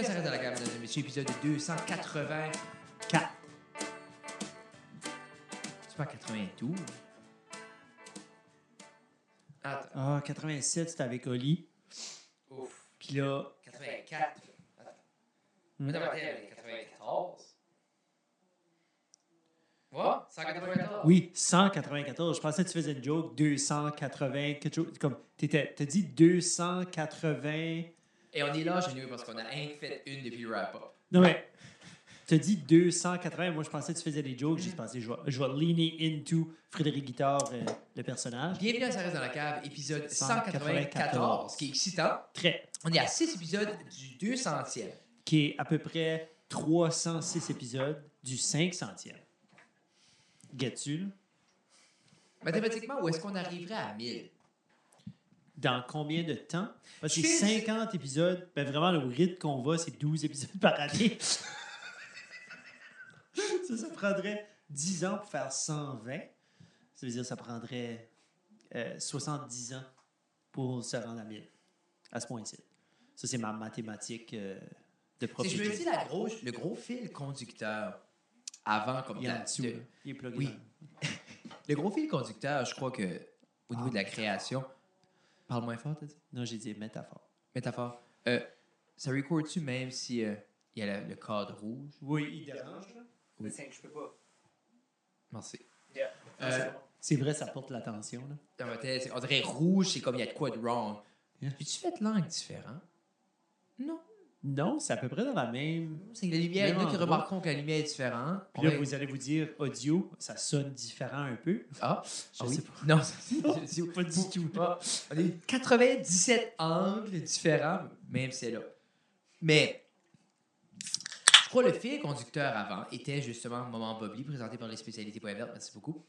Bienvenue à Sarah de la Gamme, mesdames et messieurs, épisode 284. C'est pas 92. Attends. Ah, 87, c'était avec Oli. Ouf. Puis là, 84. Attends. Hmm. Attends, attends, 94. What? 194? oui, 194. Je pensais que tu faisais une joke, 280, quelque chose. Comme, t'as dit 280. Et on est là, nous, parce qu'on a rien fait une depuis le wrap-up. Non, mais, t'as dit 280. Moi, je pensais que tu faisais des jokes. J'ai pensé, je vais, je vais leaner into Frédéric Guitard, euh, le personnage. Bienvenue à Ça reste dans la cave, épisode 194. 194, qui est excitant. Très. On est à 6 épisodes du 200e. Qui est à peu près 306 épisodes du 500e. Get-tu? Mathématiquement, où est-ce qu'on arriverait à 1000? Dans combien de temps? Parce que Je c'est fais- 50 épisodes. Ben vraiment, le rythme qu'on va, c'est 12 épisodes par année. ça, ça prendrait 10 ans pour faire 120. Ça veut dire que ça prendrait euh, 70 ans pour se rendre à 1000. À ce point-ci. Ça, c'est ma mathématique euh, de Si profil. je me dis la le gros fil conducteur avant comme Il est en la- dessous. de- là. Il est plugué Oui. le gros fil conducteur, je crois que au niveau de la création, parle moins fort, t'as dit? Non, j'ai dit métaphore. Métaphore. Euh, ça record-tu même si euh, il y a le, le cadre rouge? Oui, il dérange. là. Oui. C'est que je peux pas. Merci. Yeah. Euh, C'est vrai, ça porte l'attention. là. dans ma tête, on dirait rouge, c'est comme il y a de quoi de wrong. Yeah. As-tu fait langue différent? Non. Non, c'est à peu près dans la même. C'est que la lumière, il y en a Même qui endroit. remarqueront que la lumière est différente. Puis là, vous allez vous dire audio, ça sonne différent un peu. Ah, Je ah oui. sais pas. Non, c'est- c'est- Pas du tout. Ah, on a eu 97 angles différents, même c'est là. Mais, je crois que le fil conducteur avant était justement Moment Bobby, présenté par les spécialités.vert. Merci beaucoup.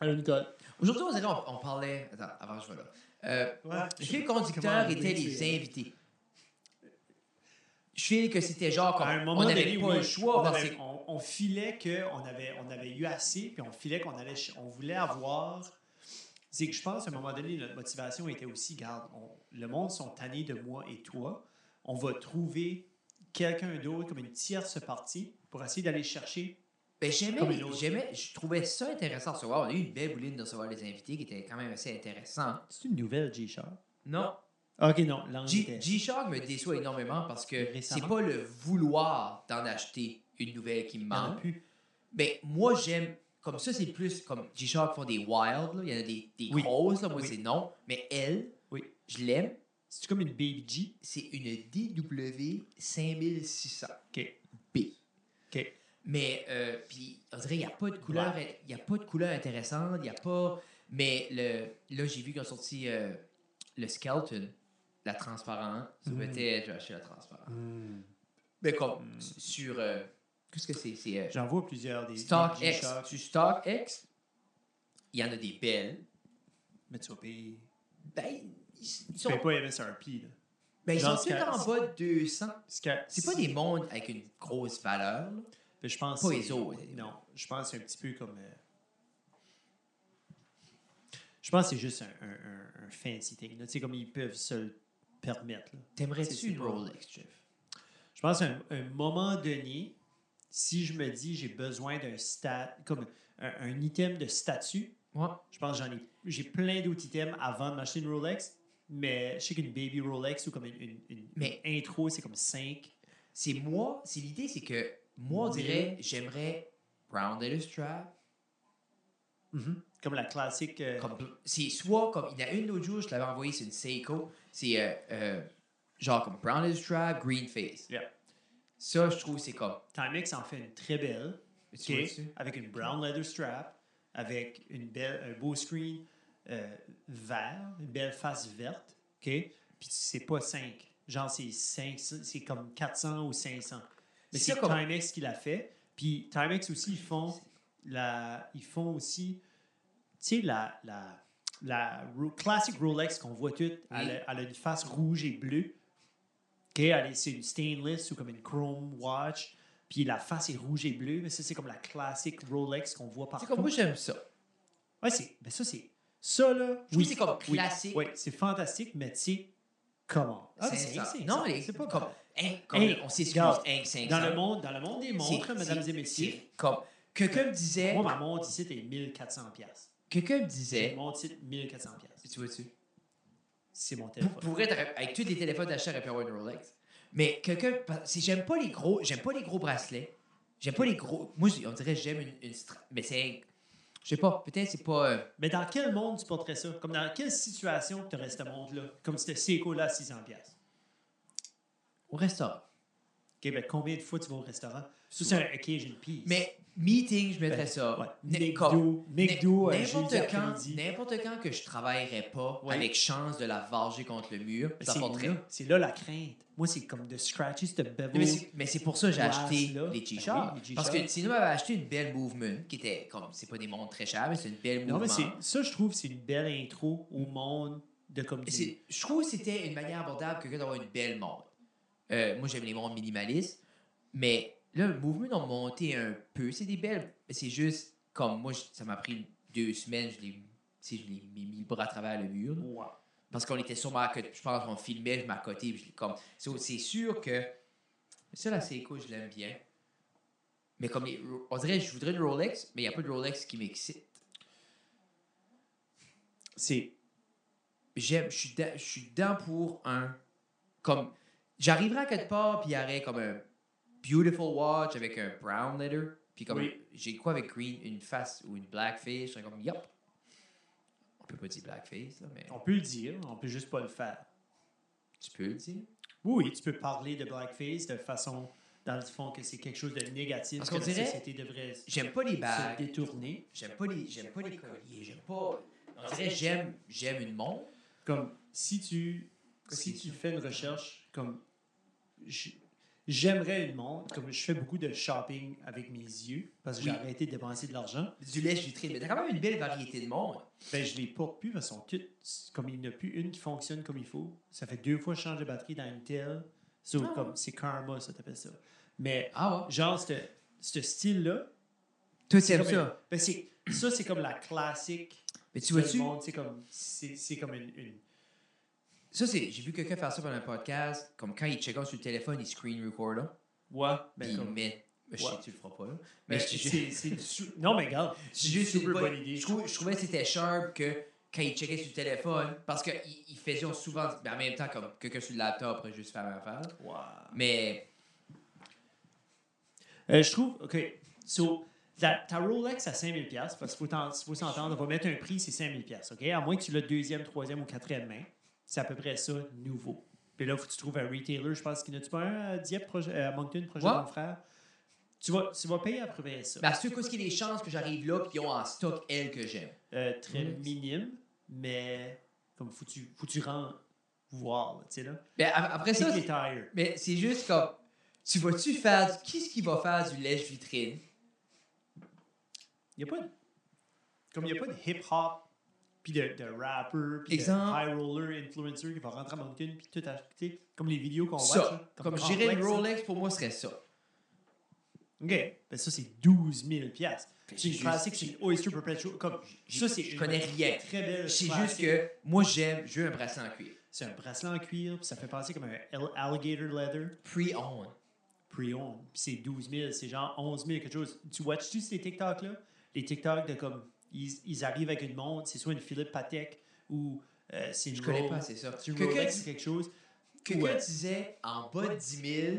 Allô, Nicole. Aujourd'hui, on, parlait. Attends, avant je vais là. Euh, Ouais. le fil conducteur était les invités. Je file que c'était genre comme. À un moment on n'avait donné, pas oui, le choix. on, avait- on- on filait qu'on avait, on avait eu assez, puis on filait qu'on allait, on voulait avoir. C'est que je pense, à un moment donné, notre motivation était aussi, garde, on- le monde sont tannés de moi et toi. On va trouver quelqu'un d'autre comme une tierce partie pour essayer d'aller chercher. Ben, j'aimais, je trouvais ça intéressant de recevoir. On a eu une belle bouline de recevoir les invités qui était quand même assez intéressant. C'est une nouvelle, G-Sharp. Non, Ok, non, G-Shock me déçoit énormément parce que c'est pas le vouloir d'en acheter une nouvelle qui me manque. plus. Ben, moi, j'aime. Comme ça, c'est plus comme G-Shock font des wild, là. il y en a des, des Oui. grosses, là. moi Oui. c'est non. Mais elle, Oui. je l'aime, C'est comme une Baby G. c'est une DW 5600 Ok. B. Ok. Mais, euh, puis, on dirait, il n'y a pas de couleur, il y a pas de couleur intéressante, il n'y a pas. Mais le, là, j'ai vu qu'ils ont sorti euh, le Skeleton, la transparente. Ça Mm. peut-être, je vais acheter la transparente. Mais comme, Mm. sur. euh, Qu'est-ce que c'est? C'est euh, J'en vois plusieurs des des StockX. Sur StockX, il y en a des belles. Mais tu vas payer. Ben, ils, ils Tu sont, payes pas MSRP. Là. ben, ils sont Sky- en bas de 200. Parce que C'est pas des mondes avec une grosse valeur. là. Ben, je pense Pas que les autres. Non, je pense que c'est un petit peu comme. euh, Je pense que c'est juste un, un, un- un fancy thing. Tu sais, comme ils peuvent se le permettre. T'aimerais-tu une Rolex, Jeff? Je pense qu'à un, un moment donné, si je me dis j'ai besoin d'un stat, comme un, un item de statut, Ouais. je pense que j'en ai. J'ai plein d'autres items avant de m'acheter une Rolex. Mais je sais qu'une baby Rolex ou comme une, une- une- Mais- intro, c'est comme 5. C'est moi, c'est l'idée, c'est que moi, on dirait, j'aimerais Brown Leather Strap. Comme la classique. euh, c'est soit comme, il y en a une l'autre jour, je l'avais envoyé, c'est une Seiko. C'est euh, euh, genre comme Brown Leather Strap, Green Face. Yeah. Ça, je trouve, c'est comme. Timex en fait une très belle. Tu OK, vois-tu? avec une brown leather strap, avec une belle, un beau screen vert, une belle face verte. OK? Puis c'est pas 5. Genre, c'est 5, c'est comme 400 ou 500. Mais C'est comme- Timex qui l'a fait. Puis Timex aussi, ils font, la, ils font aussi, sais, la, la, la Ro- classic Rolex qu'on voit toutes, elle, Oui. a, elle a une face rouge et bleue. C'est une stainless ou comme une chrome watch. Puis la face est rouge et bleue. Mais ça, c'est comme la classique Rolex qu'on voit C'est partout. comme moi, j'aime ça. Ouais, c'est. Ben ça, c'est. Ça, là. Je que c'est comme oui, classique. Oui, c'est fantastique, mais tu sais, Comment? Ah, mais 500. c'est- c'est- non, c'est- c'est pas comme, hein, comme on s'excuse, hein, 500. Dans le monde, dans le monde des montres, C'est- mesdames c'est- et messieurs, c'est Comme, quelqu'un me disait, moi, ma montre ici, c'est 1400 pièces. Quelqu'un me disait, montre ici, 1400 pièces. tu vois-tu? C'est mon téléphone. pour avec tous les téléphones d'achat, t'aurais pu avoir une Rolex. Mais quelqu'un, si j'aime pas les gros, j'aime pas les gros bracelets. J'aime pas les gros. Moi, on dirait que j'aime une, une stra- Mais c'est, je sais pas. Peut-être c'est pas. euh, Mais dans quel monde tu porterais ça? Comme dans quelle situation tu aurais cette montre-là? Comme cette Seiko-là à 600 pièces. au restaurant. OK, ben combien de fois tu vas au restaurant? Ça, c'est un occasion piece. Mais meeting, je mettrais Ben, ça. ouais. Comme- McDo, McDo, euh, N'importe quand, n'importe quand que je travaillerais pas Ouais. avec chance de la varger contre le mur, Mais ça C'est là, c'est là la crainte. Moi, c'est comme de scratcher ce bevel. Mais c'est, mais pour ça que j'ai acheté là. les Ben t-shirts. oui. Parce que sinon, j'avais acheté une belle Movement qui était comme, c'est pas des montres très chères, mais c'est une belle Non, mais Mouvement. c'est, ça, je trouve, c'est une belle intro au monde de comme Je trouve que c'était une manière abordable que d'avoir une belle montre. Euh, moi, j'aime les montres minimalistes, mais là, le Movement ont monté un peu. C'est des belles, c'est juste comme moi, ça m'a pris deux semaines, je l'ai, je l'ai mis, le bras à travers le mur. Wow. Parce qu'on était sûrement à côté. Je pense qu'on filmait, je m'accotais. comme. C'est c'est sûr que. Ça, là, c'est cool, je l'aime bien. Mais comme les. On dirait, je voudrais une Rolex, mais il n'y a pas de Rolex qui m'excite. C'est. J'aime, je suis dedans- je suis dedans pour un. Comme. J'arriverai à quelque part, puis il y aurait comme un beautiful watch avec un brown leather. Puis comme. Oui. J'ai quoi avec green Une face ou une black face. Je serais comme, yup. On peut pas dire black face, là, mais. On peut le dire, on peut juste pas le faire. Tu peux le dire? Oui, tu peux parler de blackface de façon, dans le fond, que c'est quelque chose de négatif Parce que qu'on la dirait- société devrait J'aime pas les se bagues. détourner. J'aime pas les, j'aime pas les colliers. J'aime pas. On dirait j'aime, j'aime une montre. Comme si tu, si tu fais une recherche, comme j'aimerais une montre, comme je fais beaucoup de shopping avec mes yeux parce que j'ai arrêté de dépenser de l'argent. Du lèche vitrine. Mais t'as quand même une belle variété de montres. Ben, je les porte plus parce sont toutes, comme il n'y en a plus une qui fonctionne comme il faut. Ça fait deux fois que je change de batterie dans une telle. So, Ah. comme c'est karma, ça t'appelle ça. Mais Ah ouais. genre, ce style-là, Toi, t'aimes comme ça? ben, c'est- ça, c'est comme la classique. Mais tu vois-tu? monde, C'est comme, comme une, une- Ça, c'est. J'ai vu quelqu'un faire ça pendant un podcast. Comme quand il check out sur le téléphone, il screen record là. Ouais, ben, il met. Je sais que tu le feras pas là. Mais c'est- du Non, mais regarde, C'est juste une super bonne- idée. Je, trouvais que c'était sharp que quand il checkait sur le téléphone, parce qu'il il faisait souvent, ben en même temps, comme quelqu'un sur le laptop pourrait juste faire ma affaire. Wow. Mais Euh, je trouve, OK, so, ta, ta Rolex à 5000 pièces parce qu'il faut, t'en- faut s'entendre, on va mettre un prix, c'est 5000 pièces OK? À moins que tu l'aies deuxième, troisième ou quatrième main, c'est à peu près ça, nouveau. Puis là, il faut que tu trouves un retailer, je pense qu'il a pas un à Dieppe, projet, euh, à Moncton, projet Ouais. de mon frère? Tu vas, tu vas payer à peu près ça. Ben, c'est qu'est-ce qu'il y a des chances que j'arrive là et qu'ils ont en stock elle que j'aime? Euh, très minime, mais comme faut tu, faut tu rends voir, tu sais là. Ben, après ça, mais c'est juste comme. Tu vas-tu faire. du- Qui ce qui va faire du lèche vitrine? Il n'y a pas de, comme il n'y a pas de hip-hop, puis de, de rapper, puis de high roller influencer qui va rentrer à Moncton, puis tout acheter, comme les vidéos qu'on voit. Ça. Comme dirais, une Rolex. Pour moi, serait ça. OK. Ben ça, c'est 12 000 piastres. C'est une classique, c'est une Oyster Perpetual. Comme, ça, c'est je connais rien. Très belle C'est juste que moi, j'aime. Je veux un bracelet en cuir. C'est un bracelet en cuir, puis ça fait penser comme un al- alligator leather. Pre-owned. pre-owned. Puis c'est 12 000, c'est genre 11 000 quelque chose. Tu watches-tu ces TikTok-là? Les TikTok de comme, ils, ils arrivent avec une montre, c'est soit une Philippe Patek ou euh, c'est une Je connais pas, c'est ça. C'est Quelqu'un Rolex, c'est quelque chose. Quelqu'un Ouais. disait en bas de 10 000,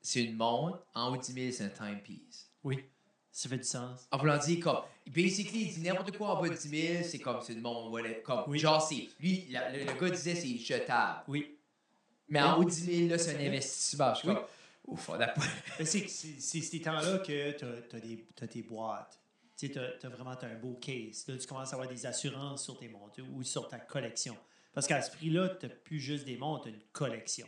c'est une montre, en haut de 10 000, c'est un timepiece. Oui, ça fait du sens. En voulant dire comme, basically, il dit n'importe quoi en bas de 10 000, c'est comme, c'est une montre, whatever. Comme, Oui. genre, c'est, lui, la- le, le gars disait c'est jetable. Oui. Mais en haut de 10 000, là, c'est un investissement. Je suis Oui. comme, ouf, on a pas. C'est ces temps-là que tu as, des t'as tes boîtes. Tu sais, tu as, vraiment un beau case. Là, tu commences à avoir des assurances sur tes montres ou sur ta collection. Parce qu'à ce prix-là, tu plus juste des montres, tu as une collection.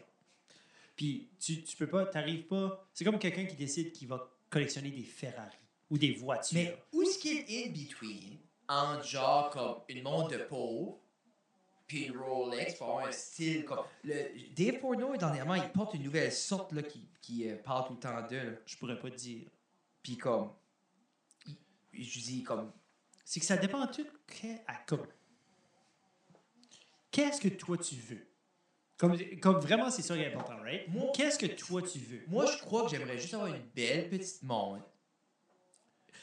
Puis tu, tu peux pas, t'arrives pas. C'est comme quelqu'un qui décide qu'il va collectionner des Ferrari ou des voitures. Mais où est-ce qu'il est in between entre genre comme une montre de pauvre puis une Rolex pour avoir un style comme. Le, Dave Portnoy, dernièrement, il porte une nouvelle sorte là, qui, qui euh, parle tout le temps d'eux. Je pourrais pas te dire. Puis comme. Je dis comme. C'est que ça dépend tout que- à comme. Qu'est-ce que toi tu veux? Comme, comme vraiment, c'est ça qui est important, right? Qu'est-ce que toi, tu veux? Moi, je crois que j'aimerais juste avoir une belle petite montre.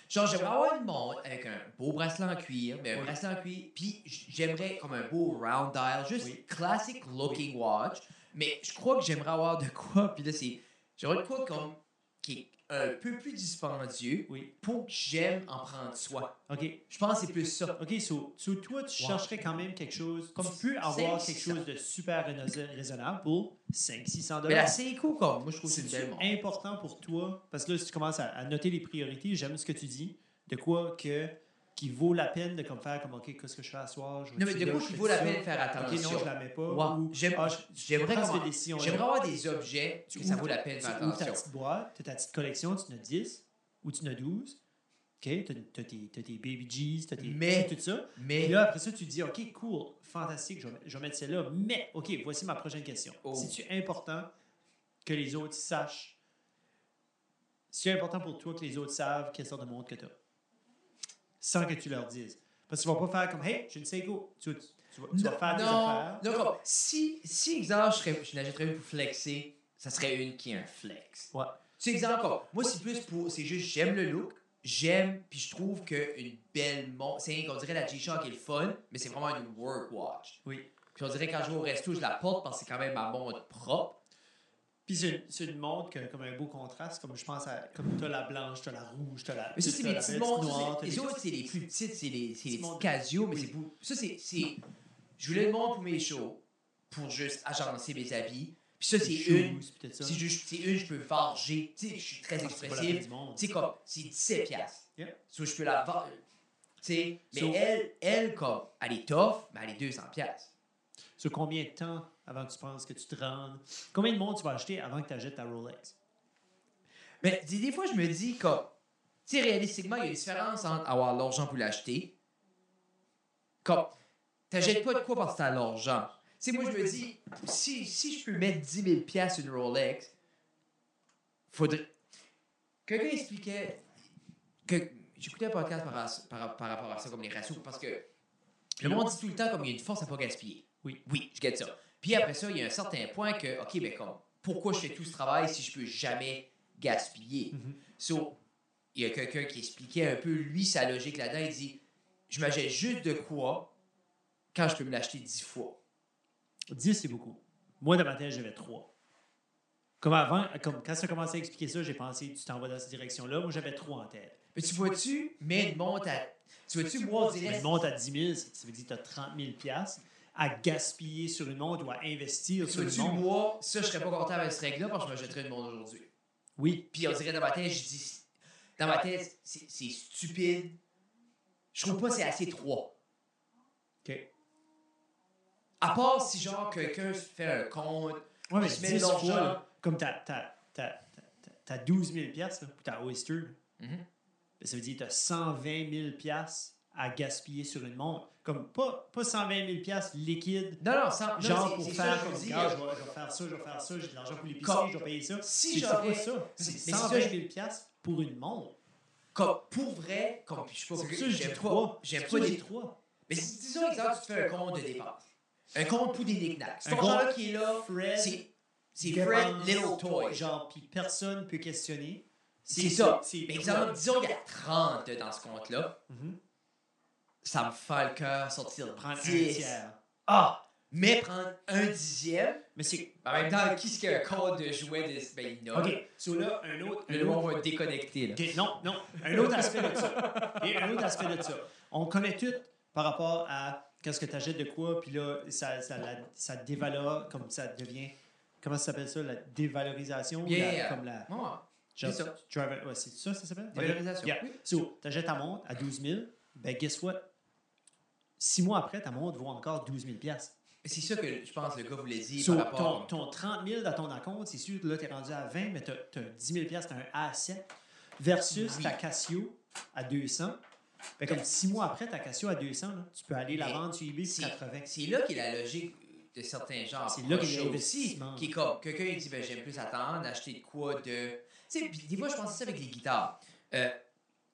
Genre, j'aimerais avoir une montre avec un beau bracelet en cuir, mais un bracelet en cuir, puis j'aimerais comme un beau round dial, juste Oui. classic looking watch, mais je crois que j'aimerais avoir de quoi, puis là, c'est. J'aimerais de quoi comme. qui est un peu plus dispendieux Oui. pour que j'aime en prendre soin. OK. Je pense que c'est plus ça. OK, so, so toi, tu Wow. chercherais quand même quelque chose. Comme tu peux avoir 500. quelque chose de super raisonna- raisonnable pour 500-600 Mais la Seiko, comme, moi, je trouve que c'est important pour toi, parce que là, si tu commences à, à noter les priorités, j'aime ce que tu dis, de quoi que qui vaut la peine de comme faire comme OK, qu'est-ce que je fais à soir? Je Non, mais de quoi je qui vaut la peine de faire OK, attention. non, je la mets pas. Ou, J'aime- ah, j'aimerais avoir des objets Tu que ça vaut la peine de tu faire ouvres ta attention. petite boîte, tu as ta petite collection, tu en as 10 ou tu en as 12. OK, tu as, tes, t'as tes baby G's, tu as tes Mais- tout ça. Mais Puis là, après ça, tu dis, OK, cool, fantastique, je vais, je vais mettre celle-là. Mais, OK, voici ma prochaine question. Oh. C'est-tu important que les autres sachent? C'est important pour toi que les autres savent quelle sorte de montre que tu as? Sans que tu leur dises. Parce que tu vas pas faire comme, hey, j'ai une Seiko. Tu, tu, tu vas, tu vas faire tes non, affaires. non, comme, si, si, exemple, je, serais- je n'achèterais une pour flexer, ça serait une qui est un flex. Ouais. Tu sais, exemple, comme, moi, c'est plus pour, c'est juste, j'aime le look, j'aime, puis je trouve qu'une belle montre, c'est qu'on dirait la G-Shock est le fun, mais c'est vraiment une work watch. Oui. Puis on dirait quand je vais au resto, je la porte parce que c'est quand même ma montre propre. Puis c'est une, montre qui a comme un beau contraste, comme je pense à, comme tu as la blanche, tu as la rouge, tu as la Mais ça, c'est t'as mes la petites petite montres. t'as Les des- autres, c'est les plus petites, c'est les, Petites. Casio, mais c'est. Ça, c'est-. Je voulais une montre pour mes shows, pour juste agencer mes habits. Puis ça, c'est des une. C'est juste, c'est une, je peux varger. Tu sais, je suis très expressif. Tu sais, comme, c'est 17 piastres. So, je peux la vendre. Tu sais, mais elle, elle, comme, elle est tough, mais elle est 200 piastres. Combien de temps avant que tu penses que tu te rendes? Combien de montres tu vas acheter avant que tu achètes ta Rolex? Mais des, des fois, je me dis, comme, tu réalistiquement, il y a une différence entre avoir l'argent pour l'acheter. Comme, t'achètes pas de quoi parce que t'as l'argent. Tu moi, je me dis, si, si je peux mettre 10 000 piastres sur une Rolex, faudrait. Quelqu'un expliquait que. J'écoutais un podcast par rapport à ça, comme les ratios, parce que le monde dit tout le temps comme il y a une force à pas gaspiller. Oui. Oui, je gagne ça. Puis après ça, il y a un certain point que, OK, ben comme, pourquoi je fais tout ce travail si je peux jamais gaspiller? So, il y a quelqu'un qui expliquait un peu, lui, sa logique là-dedans. Il dit Je m'achète juste de quoi quand je peux me l'acheter dix fois? 10, c'est beaucoup. Moi, dans ma tête, j'avais 3. Comme avant, comme quand ça a commencé à expliquer ça, j'ai pensé, tu t'en vas dans cette direction-là. Moi, j'avais 3 en tête. Mais tu vois-tu, mais une montre à. Tu vois-tu, moi, on dirait. Une montre à 10 000, ça ça veut dire que tu as 30 000 piastres à gaspiller sur une montre ou à investir sur une montre. moi, ça, je serais pas content avec cette règle-là parce que je m'achèterais une montre aujourd'hui. Oui. Puis on dirait dans ma tête, je dis. Dans ma tête, c'est stupide. Je trouve pas que c'est assez trois. OK. À part si, genre, quelqu'un fait un compte. Ouais, mais Tu mets 10 l'argent. fois, là, comme tu as, 12 000 piastres là, pour ta Oyster, ben, ça veut dire que tu as 120 000 piastres à gaspiller sur une montre. Comme pas, pas 120 000 piastres liquides, Non, non, sans, genre pour faire ça, je comme, je vais, je vais faire ça, je vais faire ça, j'ai de l'argent pour l'épicerie, je vais payer ça. Si j'aurais- pas ça. Mais C'est c'est 120 ça, 000 piastres pour une montre. Comme, pour vrai, comme, je sais pas, ça j'aime pas, 3. j'aime pas j'ai 3. Mais si, disons, exemple, tu fais un compte de dépenses. Un compte pour des knickknacks. Un argent-là compte qui est là, Fred, c'est c'est Fred Little Toy. Genre, puis personne peut questionner. C'est ça. Mais exemple, disons, il y a 30 dans ce compte-là. Mhm. Ça me fait le cœur sortir Prendre un 10. tiers. Ah! Mais prendre un dixième. Mais c'est. En même temps, qui est-ce qui a un compte de jouets de. Ben, il y en a. OK. So là, un autre. Le un autre- va déconnecter, là. OK, non, non. Un autre aspect de ça. Et un autre aspect de ça. On connaît tout par rapport à qu'est-ce que tu achètes de quoi, puis là, ça, ça, la- ça dévalore, comme ça devient. Comment ça s'appelle ça? La dévalorisation? ou Yeah, la- yeah. Comme la. Ouais. genre, c'est ça. driver- ouais, c'est ça, ça s'appelle? Valorisation. Yeah. Oui. So, tu achètes ta montre à 12 000, ben, guess what? Six mois après, ta montre vaut encore 12 000 C'est ça que je pense que le gars voulait dire So, par rapport. ton, ton 30 000 dans ton compte, c'est sûr que là, tu es rendu à 20, mais tu as, 10 000 tu as un A7 versus Oui. ta Casio à 200. Fait comme six mois après, ta Casio à 200, là, tu peux aller la vendre sur eBay pour C'est 80. c'est là qu'est la logique de certains genres. C'est là qu'il y a l'investissement. aussi. Qui est comme, quelqu'un il dit, ben, j'aime plus attendre, acheter de quoi de. Tu sais, puis des fois, je pensais ça avec les guitares. Euh,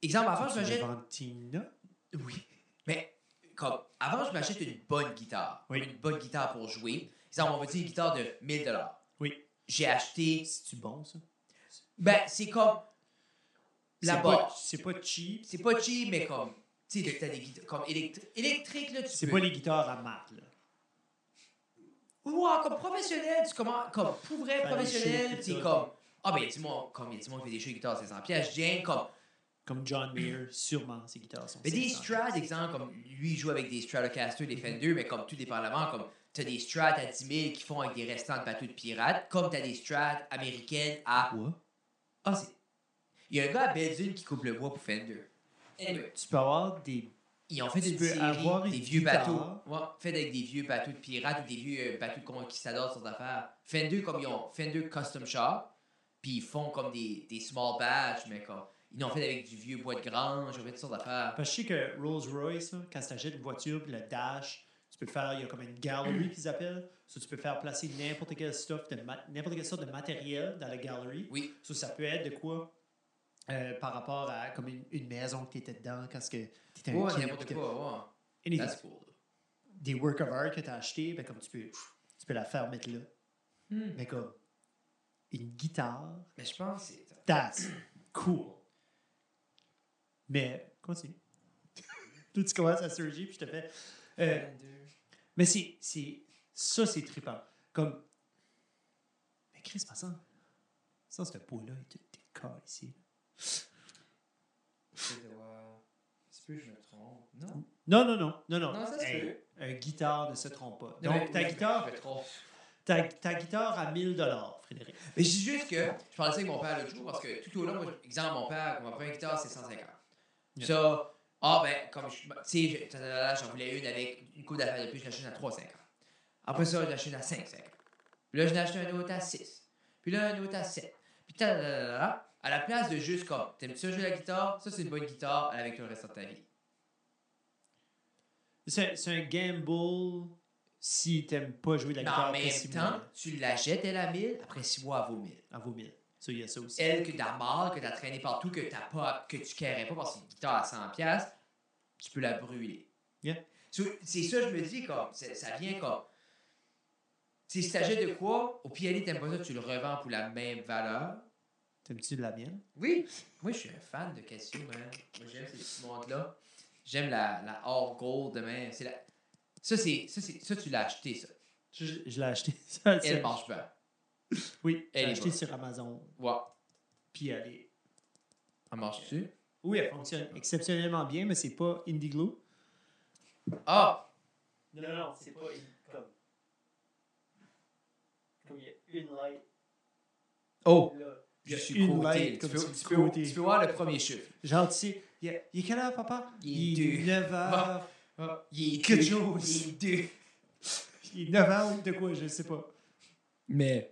exemple, avant, je vendre Tina? Oui. Mais, comme, avant, je m'achète une bonne guitare. Oui. Une bonne guitare pour jouer. Exemple, on va dire une guitare de 1000 Oui. J'ai acheté. C'est-tu bon, ça? Ben, c'est comme. La C'est pas- base. C'est pas cheap. C'est pas cheap, mais comme. Tu sais, t'as des guitares comme électri- électriques, là, tu C'est pas les guitares à mat, là. Ouais, comme professionnel, tu commences. Comme pour vrai professionnel, c'est comme. Ah, ben, dis-moi, comme il y a du monde qui fait des shows de guitare, c'est 100 pièces. Je viens comme. Comme John Mayer, sûrement, ses guitares sont Mais des 500. strats, exemple, comme lui, il joue avec des Stratocaster, des Fender, mais comme tout dépendamment, comme t'as des strats à 10 000 qui font avec des restants de bateaux de pirates, comme t'as des strats américaines à. Quoi? Ah, c'est. Il y a un gars à Belle-Île qui coupe le bois pour Fender. Anyway, Tu peux avoir des. ils ont fait Tu une peux série avoir des vieux guitare. bateaux. Ouais, fait avec des vieux bateaux de pirates ou des vieux euh, bateaux de conquistadors sur affaires. Fender, comme ils ont Fender Custom Shop, puis ils font comme des, des small batch, mais comme. Ils l'ont fait avec du vieux bois de grange, ils ont fait toutes sortes d'affaires. Parce que je sais que Rolls-Royce, quand tu achètes une voiture, puis le dash, tu peux faire, il y a comme une gallery qu'ils appellent. So, tu peux faire placer n'importe quel stuff, de ma- n'importe quelle sorte de matériel dans la gallery. Oui. So, ça peut être de quoi euh, par rapport à comme une, une maison que tu étais dedans quand tu étais un Ouais, n'importe quoi, ouais. Anything. That's cool. Des work of art que tu as acheté, ben, comme tu peux, tu peux la faire mettre là. Hmm. Mais comme une guitare, Mais je pense que c'est. that's cool. Mais, continue. Toi, tu commences à surgir, puis je te fais. euh, mais c'est. c'est- Ça, c'est trippant. Comme. Mais Chris, pas ça. Ça, ce pot-là, il est tout corps ici. C'est peu, je me trompe. Non? Non, non, non. Non, non. Non, ça se Hey, peut. un guitare ne se trompe pas. Donc, mais- ta mais- guitare, je me trompe. ta, ta guitare à 1000 Frédéric. Mais je dis juste que je parlais ça avec mon père l'autre jour parce que tout au long, moi, exemple, mon père, ma première guitare, c'est 150. Yeah. Ça, ah ben, comme je, tu sais, j'en voulais une avec une coupe d'affaires de plus, je l'achète à 350. Après ça, je l'achète à 550. Puis là, je l'ai acheté un autre à 6. Puis là, un autre à 7. Puis tadadada, à la place de juste comme, t'aimes-tu ça jouer la guitare? Ça, c'est une bonne guitare, elle avec le restant de ta vie. C'est un gamble si tu n'aimes pas jouer de la guitare en après même temps, tu l'achètes, elle à 1000, après 6 mois, elle vaut 1000. À vos 1000. Ça, il y a ça aussi. elle que t'as mal, que t'as traîné partout, que t'as pas, que tu carrais pas parce que guitare à 100 pièces, tu peux la brûler. Yeah. So, C'est ça, je me dis, comme, ça vient comme. Tu si t'achètes de quoi, au pire, t'aimes pas ça, tu le revends pour la même valeur. T'aimes-tu de la mienne? Oui. Moi, je suis un fan de Casio, man. Moi, j'aime ces petits montres-là. J'aime la, la or gold, man. C'est la... Ça, c'est, ça, c'est, ça, tu l'as acheté, ça. Je, je l'ai acheté. Ça, Elle marche bien. Oui, Elle est acheté bonne. sur Amazon. Ouais. Puis elle est... Elle marche-tu? Oui, elle fonctionne exceptionnellement bien, mais c'est pas Indiglo. Ah! Non, non, non, c'est pas comme... Comme il y a une light Oh! là. Je Il y a suis une côté. light Tu comme peux, le tu peux- côté. tu peux voir le premier chiffre. Genre, tu sais, il, y a- il est quelle heure, papa? Il est deux. 9 heures. Ah, il est Quelque chose. Il est deux. Il est 9 heures ou de quoi, je sais pas. Mais.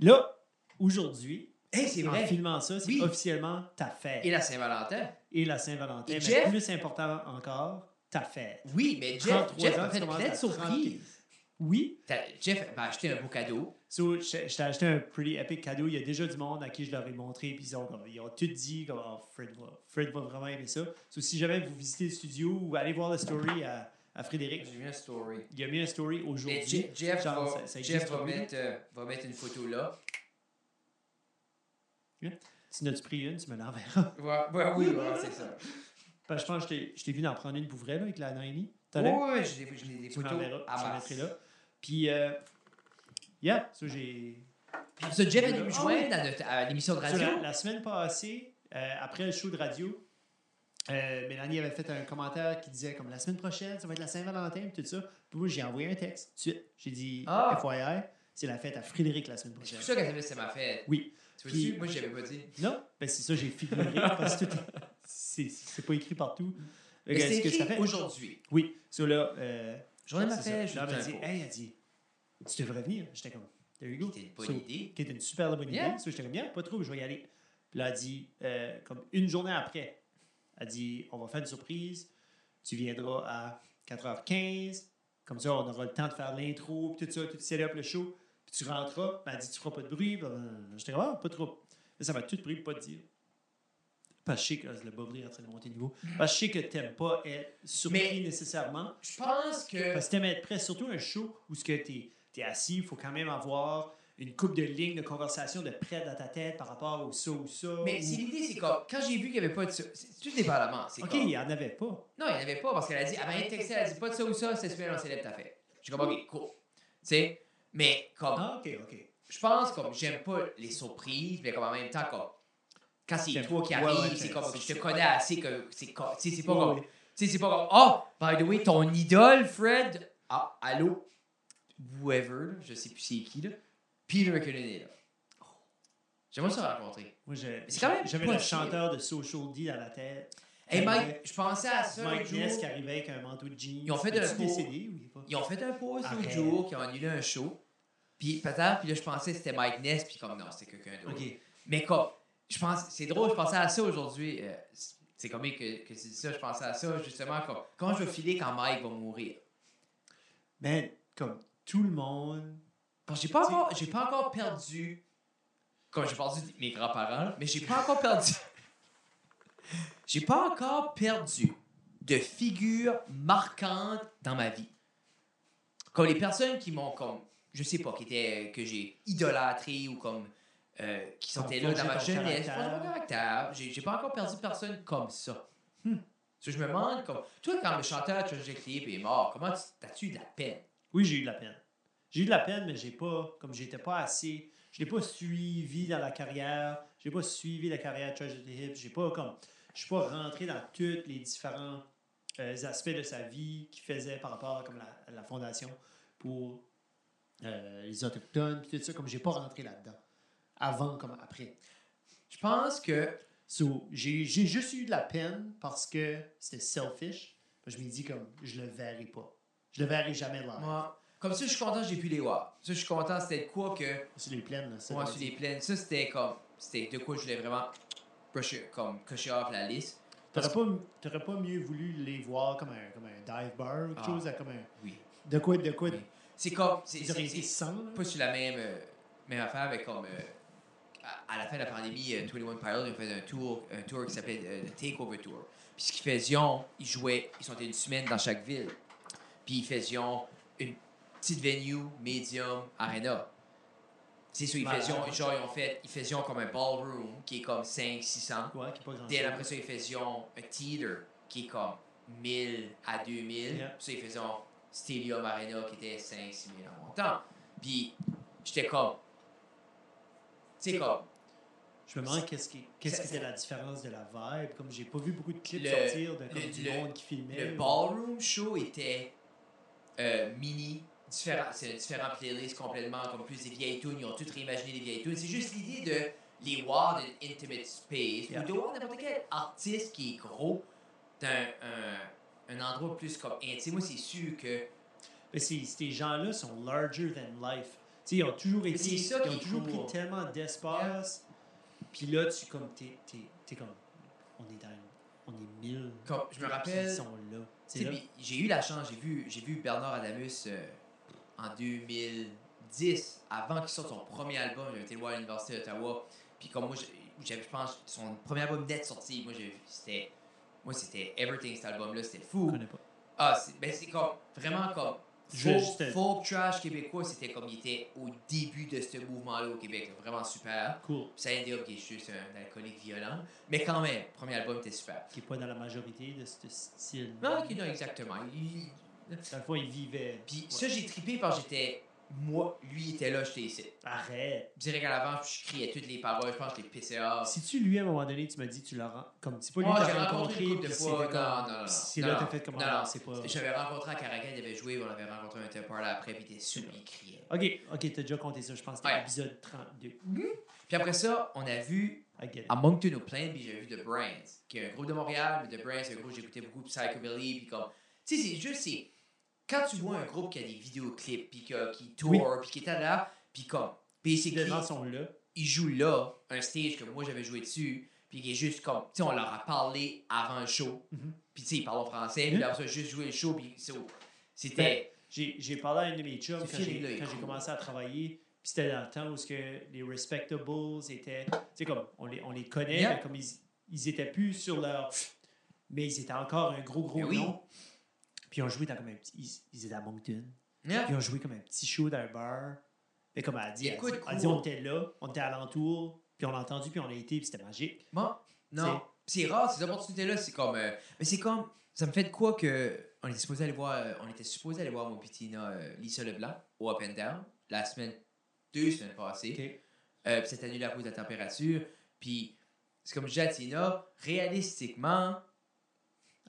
Là, aujourd'hui, Hey, c'est en filmant ça, c'est Oui. officiellement ta fête. Et la Saint-Valentin. Et la Saint-Valentin. Mais Jeff? plus important encore, ta fête. Oui, mais Jeff, 33 Jeff ans, à de surprises. Oui. Jeff m'a acheté un beau cadeau. So, je, je t'ai acheté un pretty epic cadeau. Il y a déjà du monde à qui je leur ai montré. Puis ils ont, ils ont tout dit comme oh, Fred, va, Fred va vraiment aimer ça. So, si jamais vous visitez le studio ou allez voir la story à, à Frédéric, J'ai vu une story. il a mis un story aujourd'hui. Je- Jeff, Genre, va, ça- ça Jeff va, mettre, euh, va mettre une photo là. Tu n'as-tu pris une, tu me l'enverras. Ouais, ouais, oui, ouais, c'est ça. Parce que je pense que je t'ai- vu d'en prendre une pour vrai là, avec la Naini. Oui, oui, j'ai des, Tu photos l'enverras, à je là. Puis, euh, yeah, ça j'ai. Puis ça, Jeff est venu me Ah joindre à, l'émission de radio. la, la semaine passée, euh, après le show de radio, euh, Mélanie avait fait un commentaire qui disait comme la semaine prochaine, ça va être la Saint-Valentin et tout ça. Puis moi, j'ai envoyé un texte tout de suite. J'ai dit Ah. FYI, c'est la fête à Frédéric la semaine C'est prochaine. pour ça qu'elle savait que c'était ma fête. Oui. Tu Puis- vois, moi, je l'avais pas dit. Non, ben c'est ça, j'ai figuré parce que c'est c'est pas écrit partout. C'est ce que ça écrit fait- aujourd'hui. Oui, ça là. Euh, Journée ma c'est fête, je suis dit, hey, elle dit, tu devrais venir. J'étais comme, there you go. C'était une bonne So, idée. qui était une super bonne Yeah. idée. So, j'étais comme, bien, pas trop, je vais y aller. Puis là, elle dit, euh, comme une journée après, elle dit, on va faire une surprise. Tu viendras à 4h15. Comme ça, on aura le temps de faire l'intro, puis tout ça, tout set up le show. Puis tu rentreras. Puis elle dit, tu feras pas de bruit. Puis, euh, J'étais comme, ah, pas trop. Là, ça m'a tout pris pour pas te dire. Parce que je sais que le Bobry est en train de monter de niveau. Parce que je sais que t'aimes pas être surpris Mais- nécessairement. Je pense que. Parce que t'aimes être prêt, surtout un show où ce que t'es es assis, il faut quand même avoir une coupe de lignes de conversation de près dans ta tête par rapport au ça ou ça. Mais ou- l'idée, c'est comme. Quand j'ai vu qu'il n'y avait pas de ça. C'est tout dépendamment. Ok, comme- il n'y en avait pas. Non, il n'y en avait pas parce qu'elle a dit, elle m'a texté, elle a dit pas de ça ou ça, c'est super, on célèbre ta fête. Je suis comme, ok, cool. Tu sais, mais comme, Ah, ok, ok. je pense comme, j'aime pas les surprises, mais comme en même temps, comme, quand c'est toi qui ouais, arrive, ouais, c'est comme, je te connais assez que c'est comme, tu sais, c'est pas comme, tu sais, c'est pas comme, oh, by the way, ton idole, Fred, ah, allô, whoever, je sais plus c'est qui, là, Peter McKinnon est là. J'aimerais ça rencontrer. Moi, c'est quand même j'avais pas le chanteur de Social D dans la tête. Hey Mike, je pensais à ça Mike Ness qui arrivait avec un manteau de jeans. Ils ont fait un pas? Ils ont fait un pause l'autre jour, qui ont annulé un show. Puis peut-être, puis là, je pensais que c'était Mike Ness, puis comme non, c'était quelqu'un d'autre. Ok. Mais comme, je pense, c'est drôle, je pensais à ça aujourd'hui. euh, c'est comique que, que tu dis ça, je pensais à ça justement, comme, comment je vais filer quand Mike va mourir? Mais comme tout le monde. Parce que j'ai pas encore, j'ai pas encore perdu, comme j'ai perdu mes grands-parents, mais j'ai pas encore perdu, j'ai pas encore perdu de figures marquantes dans ma vie. Comme les personnes qui m'ont comme, je sais pas, qui étaient, que j'ai idolâtré ou comme, euh, qui Qui ont sont là dans ma jeunesse. J'ai j'ai pas encore perdu personne comme ça. Hmm. So, je me demande, comme, toi, quand le chanteur Tragic Clip est mort, comment tu- t'as-tu eu de la peine? Oui, j'ai eu de la peine. J'ai eu de la peine, mais j'ai pas. Comme j'étais pas assez. Je l'ai pas suivi dans la carrière. J'ai pas suivi la carrière de Tragedy Hip. J'ai pas comme. Je suis pas rentré dans tous les différents euh, aspects de sa vie qu'il faisait par rapport à comme la, la fondation pour euh, les autochtones puis tout ça. Comme j'ai pas rentré là-dedans. Avant comme après. Je pense que So, j'ai j'ai juste eu de la peine parce que c'était selfish. Je me dis comme je le verrai pas. Je le verrai jamais là. Moi, comme ça, je suis content j'ai pu les voir. Ça, je suis content, c'était de quoi que. Sur les plaines, Moi, veut sur les plaines, ça, c'était comme. C'était de quoi je voulais vraiment. brusher- comme cocher off la liste. T'aurais pas, t'aurais pas mieux voulu les voir comme un, comme un dive bar ou quelque Ah. chose, comme un. Oui. De quoi, de quoi, Oui. C'est comme. C'est c'est- c'est pas sur la même, euh, même affaire avec comme. euh, à, à la fin de la pandémie, euh, 21 Pilots, ils ont fait un tour, un tour qui s'appelait euh, le Takeover Tour. Puis ce qu'ils faisaient, ils jouaient, ils sont une semaine dans chaque ville. Puis ils faisaient petite venue, medium, arena. C'est ça, ils faisaient, genre, ils ont fait, ils faisaient comme un ballroom qui est comme 500-600. Ouais, qui est pas grand Puis après ça, ils faisaient un theater qui est comme 1000 à 2000. Yeah. Puis ça, ils faisaient un Stadium Arena qui était 5 6 000 en montant. Puis j'étais comme. Tu sais, comme. Je me demande qu'est-ce qui, qu'est-ce qui était la différence de la vibe. Comme j'ai pas vu beaucoup de clips Le- sortir de comme le- du le- monde qui filmait. Le ou- ballroom show était euh, mini. Différent, c'est un différent playlist complètement, comme plus des vieilles tunes. Ils ont tout réimaginé des vieilles tunes. C'est juste l'idée de les voir dans une intimate space Yeah. ou de voir n'importe quel artiste qui est gros dans un, un endroit plus comme intime. Moi, c'est sûr que Mais ces, gens-là sont larger than life. Tu sais, ils ont toujours été. ça ils ont toujours cool. pris tellement d'espace. Puis là, tu comme t'es, comme. On est dans. On est mille. Comme, je me rappelle- Ils sont là. J'ai eu la chance, j'ai vu, vu Bernard Adamus euh, en 2010, avant qu'il sorte son premier album, j'avais été le voir à l'Université d'Ottawa. Puis comme moi, j'avais, je pense, son premier album net sorti, moi, c'était, moi, c'était Everything, cet album-là, c'était Je fou. connais pas. Ah, c'est, ben, c'est comme, vraiment comme, Je- folk, folk trash québécois, c'était comme, il était au début de ce mouvement-là au Québec, vraiment super. Cool. Puis ça Up, qui est juste un alcoolique violent, mais quand même, premier album était super. Qui est pas dans la majorité de ce style. Non, ok, non, exactement. Il- Dans le fond, il vivait. Puis Ouais. ça, j'ai trippé parce que j'étais. Moi, lui était là, j'étais ici. Arrête. Direct à l'avant, je criais toutes les paroles, je pense que je les pissais. Si tu lui, à un moment donné, tu m'as dit, tu l'as comme c'est pas lui que t'as rencontré une de fois. Non, non, non, C'est là que t'as fait comme Non, ah, non. c'est pas. J'avais rencontré à Caracal, il avait joué, on avait rencontré un parler après, puis il était super, il criait. Ok, ok, t'as déjà compté ça. Je pense que c'était l'épisode 32. Puis après ça, on a vu à Moncton au Plain, puis j'ai vu The Brains, qui est un groupe de Montréal, mais The Brains, c'est un groupe que j'écoutais beaucoup, Psychobilly, puis comme. Tu sais, c'est juste, c'est. Quand tu vois un groupe qui a des vidéoclips, puis qui tourne, Oui. puis qui est là, puis comme. Basically, sont là. il joue là, un stage que moi j'avais joué dessus, puis qui est juste comme, tu sais, on leur a parlé avant le show, Mhm. puis tu sais, ils parlent en français, puis après ça, juste jouer le show, puis c'est- Ben, c'était. J'ai parlé à un de mes chums quand j'ai commencé à travailler. Puis c'était dans le temps où que les Respectables étaient. Tu sais, comme on les, on les connaît, Yeah. mais comme ils, ils étaient plus sur leur. Mais ils étaient encore un gros, gros Ben oui. Puis ils ont joué dans comme un petit. Ils, ils étaient à Moncton. Yeah. Puis ils ont joué comme un petit show dans un bar. Mais comme elle a dit, elle, dit- elle dit, cool. on était là, on était alentour, puis on a entendu, puis on a été, puis c'était magique. Bon, non. C'est rare, ces opportunités-là, c'est comme. euh, mais c'est comme. Ça me fait de quoi que. On était supposé aller voir. euh, on était supposé aller voir mon petit Tina, euh, Lisa Leblanc, au Up and Down, la semaine. Deux semaines passées. OK. Euh, puis c'est annulé à cause de la température. Puis, c'est comme je dis à Tina, réalistiquement,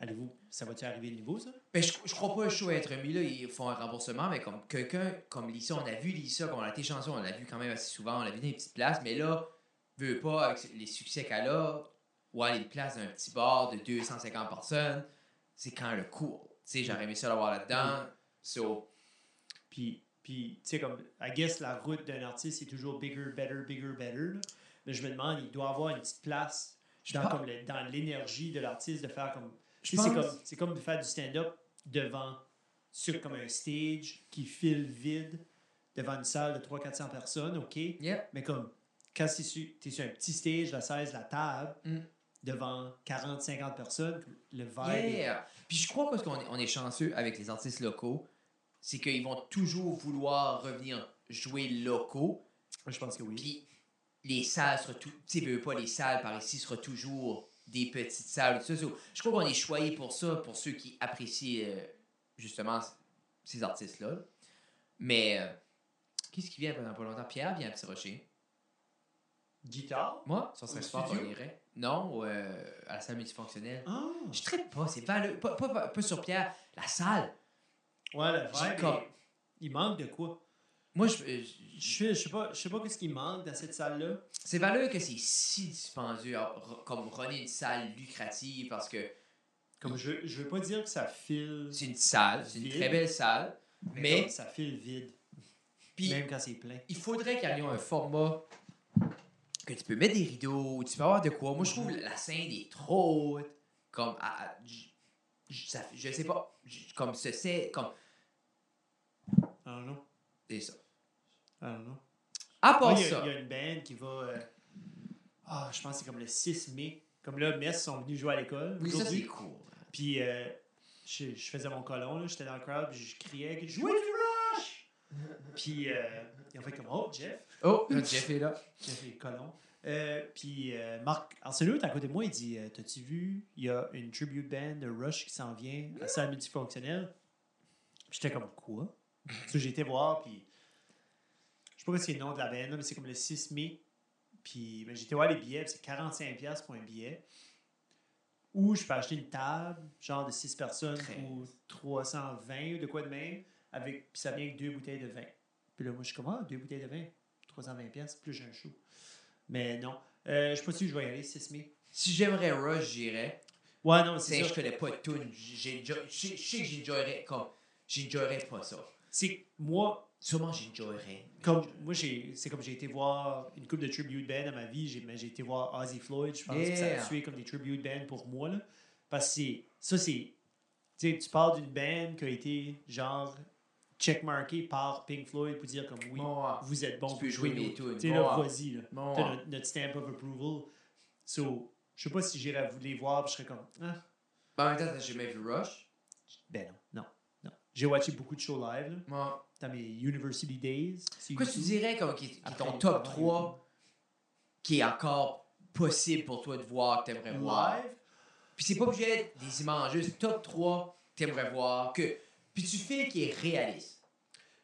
Allez-vous, ça va-tu arriver le niveau, ça? ben, je, je crois pas le show être mis là, ils font un remboursement, mais comme quelqu'un comme Lisa, on a vu Lisa, comme on a été chanceux, on l'a vu quand même assez souvent, on l'a vu dans des petites places, mais là, veut pas, avec les succès qu'elle a, ou aller une place dans un petit bar de 250 personnes, c'est quand le cours. Tu sais, j'aurais aimé ça l'avoir là-dedans. So, Puis, puis tu sais, comme, I guess la route d'un artiste, c'est toujours bigger, better, bigger, better. là. Mais je me demande, il doit avoir une petite place dans, comme le- dans l'énergie de l'artiste de faire comme. C'est comme, c'est comme faire du stand-up devant, sur comme un stage qui file vide, devant une salle de 300-400 personnes, OK? Mais comme, quand tu es sur, sur un petit stage, la 16, la table, Mm. devant 40-50 personnes, le vibe. est-. Puis je crois que ce qu'on est, on est chanceux avec les artistes locaux, c'est qu'ils vont toujours vouloir revenir jouer locaux. Je pense que oui. Puis les salles sera tout. Tu sais, pas, les salles par ici sera toujours des petites salles. Tout ça. Je crois qu'on est choyé pour ça, pour ceux qui apprécient euh, justement ces artistes-là. Mais euh, qu'est-ce qui vient pendant pas longtemps? Pierre vient à Petit Rocher. Guitare? Moi, ça serait studio? qu'on irait. Non, euh, à la salle multifonctionnelle. Ah! Je traite pas, c'est. Pas, pas, pas, pas sur Pierre, la salle. Ouais, le J'ai vibe, comme- est- il manque de quoi? Moi, je, je- Je sais, pas, je sais pas qu'est-ce qui manque dans cette salle-là. c'est valeux que c'est si dispendieux, à r- comme runner une salle lucrative, parce que Comme je, je veux pas dire que ça file, c'est une salle, c'est une très belle salle, mais, ça file vide, puis même quand c'est plein. il faudrait qu'il y ait un format que tu peux mettre des rideaux, tu peux avoir de quoi. Moi, je trouve la scène est trop haute, comme, à- à- j- j- ça, fait- je sais pas, j- comme ce c'est, comme, I don't know. c'est ça. I don't know. À Moi, part il, y a, ça, il y a une band qui va. euh, Ah, je pense que c'est comme le 6 mai. Comme là, Metz sont venus jouer à l'école. oui, ça c'est cool. Puis euh, je, je faisais mon colon, là, j'étais dans le crowd, puis je criais que je jouais du rush! puis euh, ils ont fait comme Oh, Jeff, Oh, Jeff est là. Jeff est colon. Euh, puis euh, Marc Arsenault est à côté de moi, il dit euh, T'as-tu vu, il y a une tribute band de Rush qui s'en vient à la salle multifonctionnelle? Puis J'étais comme Quoi? Parce que j'ai été voir, puis sais pas ce c'est le nom de la là, mais c'est comme le 6 mai. Puis ben, été voir les billets, c'est 45$ pour un billet. Ou je peux acheter une table, genre de 6 personnes, pour 320 ou de quoi de même, avec, puis ça vient avec deux bouteilles de vin. Puis là, moi, je suis comme, ah, deux bouteilles de vin, 320 pièces plus j'ai un show. Mais non. Euh, je sais pas si je vais y aller, 6 mai. Si j'aimerais Rush, j'irais. Ouais, non, C'est c'est je ça. connais pas enjoy- Je sais je que j'enjoyerais comme. J'enjoyerais pas ça. C'est que moi, Sûrement j'enjoyerais. comme, moi, j'ai, c'est comme j'ai été voir une coupe de tribute band dans ma vie, j'ai, mais j'ai été voir Ozzy Floyd, je pense que ça a tué comme des tribute bands pour moi, là. Parce que c'est, ça, c'est, tu sais, tu parles d'une band qui a été, genre, checkmarkée par Pink Floyd pour dire comme, oui, Bon, vous êtes bon Tu pour peux jouer mes tunes. Tu sais, Bon, là, vas-y, là. Bon, notre, notre stamp of approval. So, je sais pas si j'irais vous les voir, je serais comme, ah, Ben, en même temps, t'as jamais vu Rush? ben non, non, non. J'ai watché beaucoup de shows live, là. Dans mes university days. Quoi tu dirais comme qui, qui est ton top travail. 3 qui est encore possible pour toi de voir, que t'aimerais voir? Puis c'est pas obligé d'être des images, juste top 3 que t'aimerais voir. Que... Puis tu fais qui est réaliste.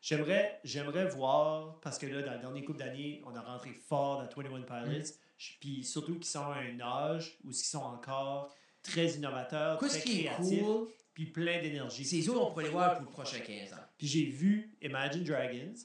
J'aimerais, j'aimerais voir, parce que là, dans le dernier couple d'années, on a rentré fort dans 21 Pilots, Je- puis surtout qu'ils sont à un âge où ils sont encore très innovateurs, Quoi, très ce qui est créatifs, cool, puis plein d'énergie. c'est les autres, on pourrait les voir pour le prochain 15 ans? Puis j'ai vu Imagine Dragons,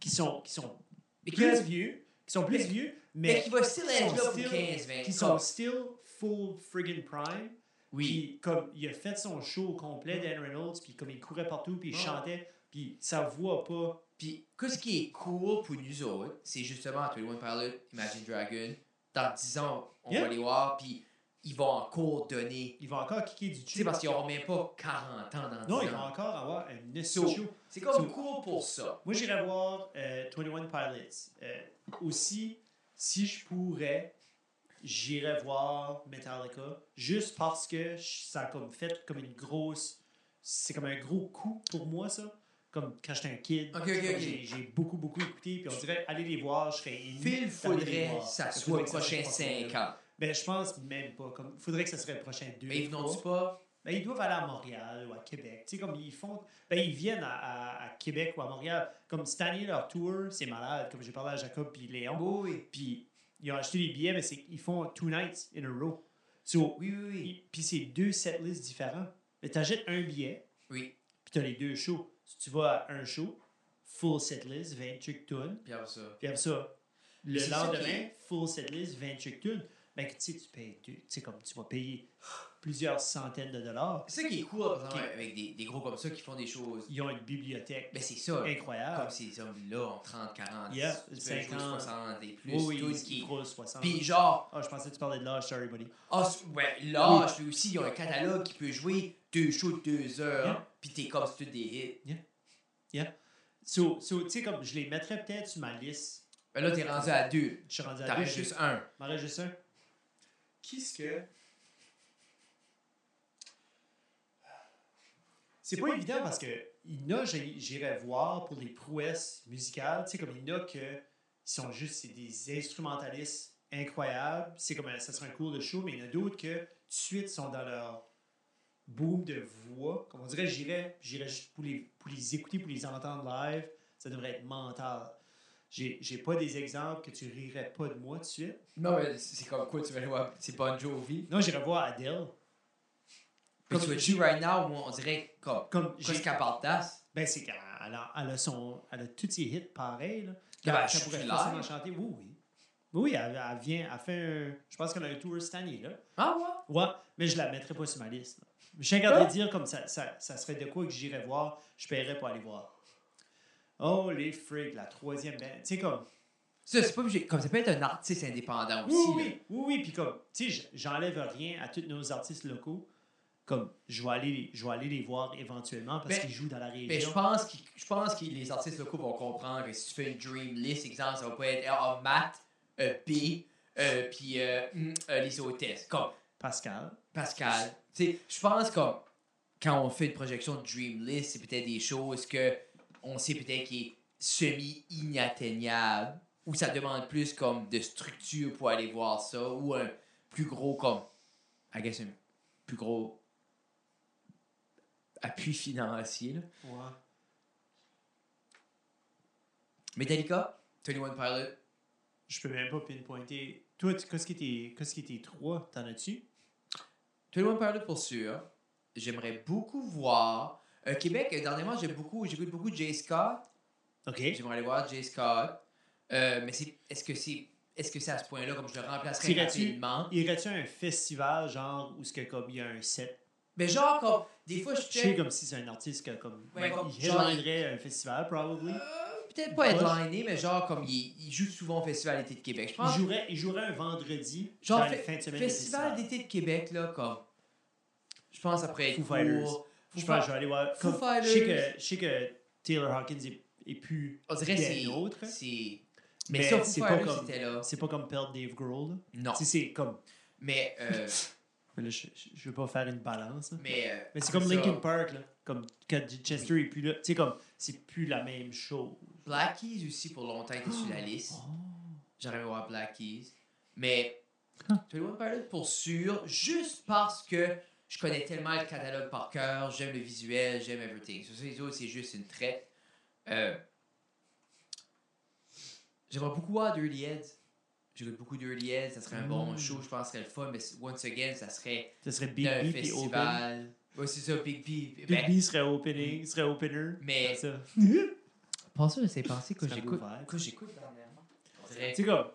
qui sont, qui sont plus vieux, qui sont plus Mais- vieux, mais mais qui va still être sont là pour still- 15-20. qui sont still full friggin' prime. Oui. Puis comme il a fait son show complet, Dan Reynolds, puis comme il courait partout, puis il Ouais. chantait, puis sa voix pas. Puis, qu'est-ce qui est cool pour nous autres, c'est justement 21 Pilot, Imagine Dragon. Dans 10 ans, on Yeah. va les voir, puis ils vont encore donner. Il va encore kicker du Tu sais, tube. parce qu'ils n'auront même pas 40 ans dans 10 Non, il va encore avoir un So, show. C'est comme So- cool pour ça. Moi, j'irais voir euh, 21 Pilots. Euh, aussi, si je pourrais, j'irais voir Metallica juste parce que ça a comme fait comme une grosse. C'est comme un gros coup pour moi, ça. Comme quand j'étais un kid. Ok, ok, C'est comme ok. J'ai beaucoup, beaucoup écouté. Puis on dirait, allez les voir, je serais ému Phil, faudrait que ça Il soit les prochains soit 5 ans. Ben, je pense même pas. Comme, faudrait que ça serait le prochain deux. Mais ils venons-tu trois. pas? Ben, ils doivent aller à Montréal ou à Québec. Tu sais, comme ils font. Ben, ils viennent à, à- à Québec ou à Montréal. Comme cette année, leur tour, c'est malade. Comme j'ai parlé à Jacob puis Léon. Oui, oui. Puis ils ont acheté des billets, mais ils font two nights in a row. So, Oui, oui, oui. ils- puis c'est deux setlists différents. Mais t'achètes un billet, Oui. puis t'as les deux shows. Si tu vas à un show, full setlist, 20 trucs tunes. Puis après ça? Puis après ça, le lendemain, full setlist, 20 trucs tunes. Ben, tu sais, tu payes. Tu sais, comme tu vas payer plusieurs centaines de dollars. C'est ça qui est cool, Ok. avec des, des gros comme ça qui font des choses. Ils ont une bibliothèque Ben, c'est ça. incroyable. Comme ces hommes-là en 30, 40, Yeah, tu peux 50. jouer 60 et plus. oui, oui, qui... gros 60. Puis genre, Ah, je pensais que tu parlais de l'âge, sorry, buddy. ah, c- ouais, l'âge, puis aussi, il y a un catalogue qui peut jouer deux shows de deux heures, Yeah. puis t'es comme c'est des hits. So, so tu sais, comme je les mettrais peut-être sur ma liste. Ben là, t'es rendu à deux. Je suis rendu à T'en deux. restes juste un. M'en juste un. Qu'est-ce que. C'est pas évident parce que il y en a, j'irais voir pour les prouesses musicales. Tu sais, comme il y en a que ils sont juste des instrumentalistes incroyables. C'est comme ça serait un cours de show, mais il y en a d'autres que tout de suite sont dans leur boom de voix. Comme on dirait, j'irais, j'irais juste pour les, pour les écouter, pour les entendre live. Ça devrait être mental. J'ai, pas des exemples que tu rirais pas de moi tout de suite. Non, mais c'est comme quoi, tu vas voir, c'est Bon Jovi. Non, j'irais voir Adele. Comme- tu vois, right now, on dirait comme, Comme qu'est-ce qu'elle parle ben c'est qu'elle elle a, elle a son, elle a tous ses hits pareils là. Ah ben, Elle je pourrait facilement chanter. Oui, oui. Oui, elle, elle vient, elle fait un, je pense qu'elle a un tour cette année là. Ah ouais? Ouais, mais je la mettrais pas sur ma liste. là. Je suis de dire comme ça, ça, ça serait de quoi que j'irais voir, je paierais pour aller voir. Oh les freaks, la troisième band. Tu sais comme. Ça, c'est pas obligé. Comme ça peut être un artiste indépendant aussi. Oui, là. oui, oui, oui, puis comme, tu sais, j'enlève rien à tous nos artistes locaux. Comme, je vais aller, je vais aller les voir éventuellement parce Ben, qu'ils jouent dans la région. Mais je pense, qu'il- je pense que les artistes locaux vont comprendre que si tu fais une dream list, exemple, ça va pas être A, Matt, euh, B, euh, puis euh, mm, euh, les hôtesses. Comme Pascal. Pascal. Tu sais, je pense que quand on fait une projection de dream list, c'est peut-être des choses que on sait peut-être qui est semi-inatteignable, ou ça demande plus comme de structure pour aller voir ça, ou un plus gros comme, I guess, un plus gros appui financier. Là. Ouais. Metallica, 21 Pilot, Je peux même pas pinpointer. Toi, qu'est-ce qui était, qu'est-ce qui était trois? T'en as-tu? 21 Pilot pour sûr. J'aimerais beaucoup voir. Euh, Québec, euh, dernièrement, j'aime beaucoup, j'écoute beaucoup Jay Scott. Ok. J'aimerais aller voir Jay Scott. Euh, mais c'est, est-ce que c'est est-ce que c'est à ce point-là comme je le remplacerais rapidement? Irais-tu à un festival, genre, où ce que comme il y a un set? Mais genre, comme, des fois, je Je sais comme si c'est un artiste que, comme. Ouais, comme- il headlinerait un festival, probably. Euh, peut-être pas headliné, mais genre, comme il, il joue souvent au Festival d'été de Québec. Je Il pense. jouerait, il jouerait un vendredi, Genre, dans fe- les fins de semaine. Festival d'été de Québec, là, comme. Je pense après être Foo Fighters. Je pense que je vais aller voir. Foo comme- je, sais que, je sais que Taylor Hawkins est, est plus. On dirait c'est. autre. c'est- Mais, Mais ça, c'est pas comme- là. C'est pas comme perdre Dave Grohl. Non. Tu c'est comme. Mais. euh, Mais là, je, je, veux pas faire une balance. là. mais. euh, Mais c'est comme ça. Linkin Park, là. Comme quand Chester est plus là. Tu sais, comme, c'est plus la même chose. Black Keys aussi, pour longtemps, était sur la liste. J'aurais aimé voir Black Keys. Mais. 21 Pilot pour sûr, juste parce que je connais tellement le catalogue par cœur, j'aime le visuel, j'aime everything. Sur ces autres, c'est juste une traite. Euh, J'aimerais beaucoup voir Dirty Heads. J'écoute beaucoup Dirty Heads, ça serait un bon Mm. show, je pense que serait le fun, mais once again, ça serait Ce serait Big un B puis Open. festival. Ouais, c'est ça, Big B. Big Ben, B serait opening, serait opener. mais. Ça. Pas sûr, c'est pensé que Ça j'écoute. Que j'écoute dernièrement. Tu sais, comme.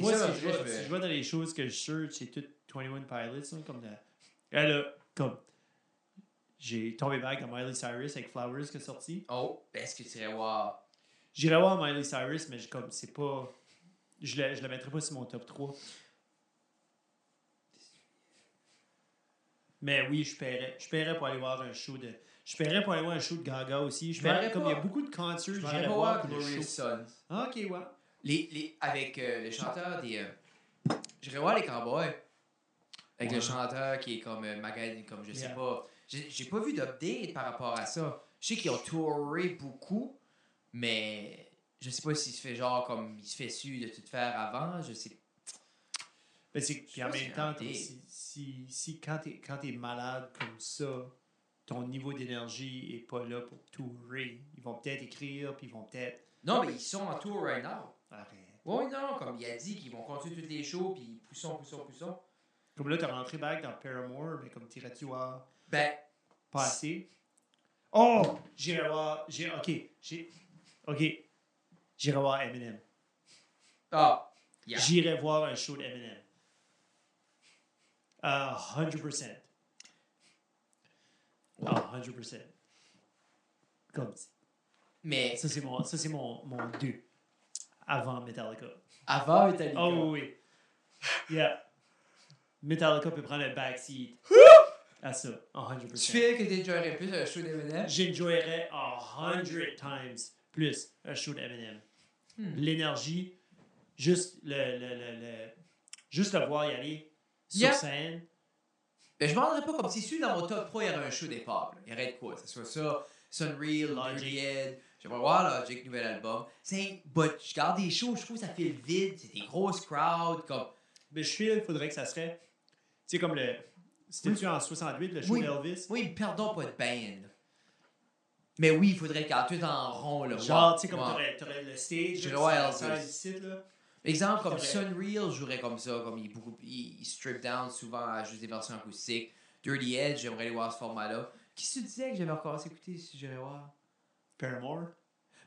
Moi, ça, si, je vois, dans les choses que je search, c'est tout 21 Pilots, comme de. Là, comme. J'ai tombé back dans Miley Cyrus avec Flowers qui est sorti. Oh, est-ce que tu irais voir? J'irais voir Miley Cyrus, mais je- comme c'est pas. Je le, je le mettrais pas sur mon top 3. Mais oui, je paierais. Je paierais pour aller voir un show de. Je paierais pour aller voir un show de Gaga aussi. Je paierais comme il y a beaucoup de concerts, j'irais voir pour Glorious. Sons. Ah, ok, ouais. Les, les, avec euh, le chanteur des, euh, J'irais voir les Cowboys. Avec Ouais. le chanteur qui est comme euh, Magan, comme je sais Yeah. pas. J'ai pas vu d'update par rapport à ça. Je sais qu'ils ont touré beaucoup, mais je sais pas s'il se fait genre comme il se fait su de tout faire avant. Je sais. Mais c'est Je puis en même temps, c'est si, si, si quand tu es, quand t'es malade comme ça, ton niveau d'énergie est pas là pour tourer. Ils vont peut-être écrire, puis ils vont peut-être. Non, mais ils sont en tour right now. Arrête. Oui, non, comme il a dit qu'ils vont continuer toutes les shows, puis poussons, poussons, poussons. Comme là, tu rentré back dans Paramore, mais comme t'irais-tu voir? Ben, pas assez? Oh! J'irai voir. j'ai- Ok. j'ai- Ok. J'irai voir Eminem. ah, yeah. J'irai voir un show d'Eminem. Uh, 100%. Ah, 100%. Comme Mais ça, c'est mon, ça, c'est mon, mon 2 avant Metallica. avant Metallica. Oh oui. Yeah. Metallica peut prendre le backseat à ça, à 100%. Tu fais que t'enjoyerais plus un show d'Eminem? J'enjoyerais a 100 times plus un show d'Eminem. Hmm. L'énergie, juste le, le, le, le- juste le voir y aller sur Yeah. scène. Ben, je m'en rendrais pas comme si celui dans mon top 3, il y aurait un show des là. Il y aurait de quoi? Que ce soit ça, Sunreal, Logic. Dirty Head. J'aimerais voir Logic, nouvel album. C'est, but je garde des shows, je trouve que ça fait le vide. C'est des grosses crowds. Comme, Mais je file, il faudrait que ça serait. Tu sais, comme le. C'était-tu en 68, le show Oui. d'Elvis? oui, perdons pas de band. Mais oui, il faudrait qu'en tout en rond. Là, Genre, tu sais, comme t'aurais, le stage. La Elvis. ici, là. Exemple, comme Sunreal jouerait comme ça, comme il, beaucoup, il, il strip down souvent à juste des versions acoustiques. Dirty Edge, j'aimerais aller voir ce format-là. Qui se disait que j'avais encore écouté si j'irais voir? Paramore?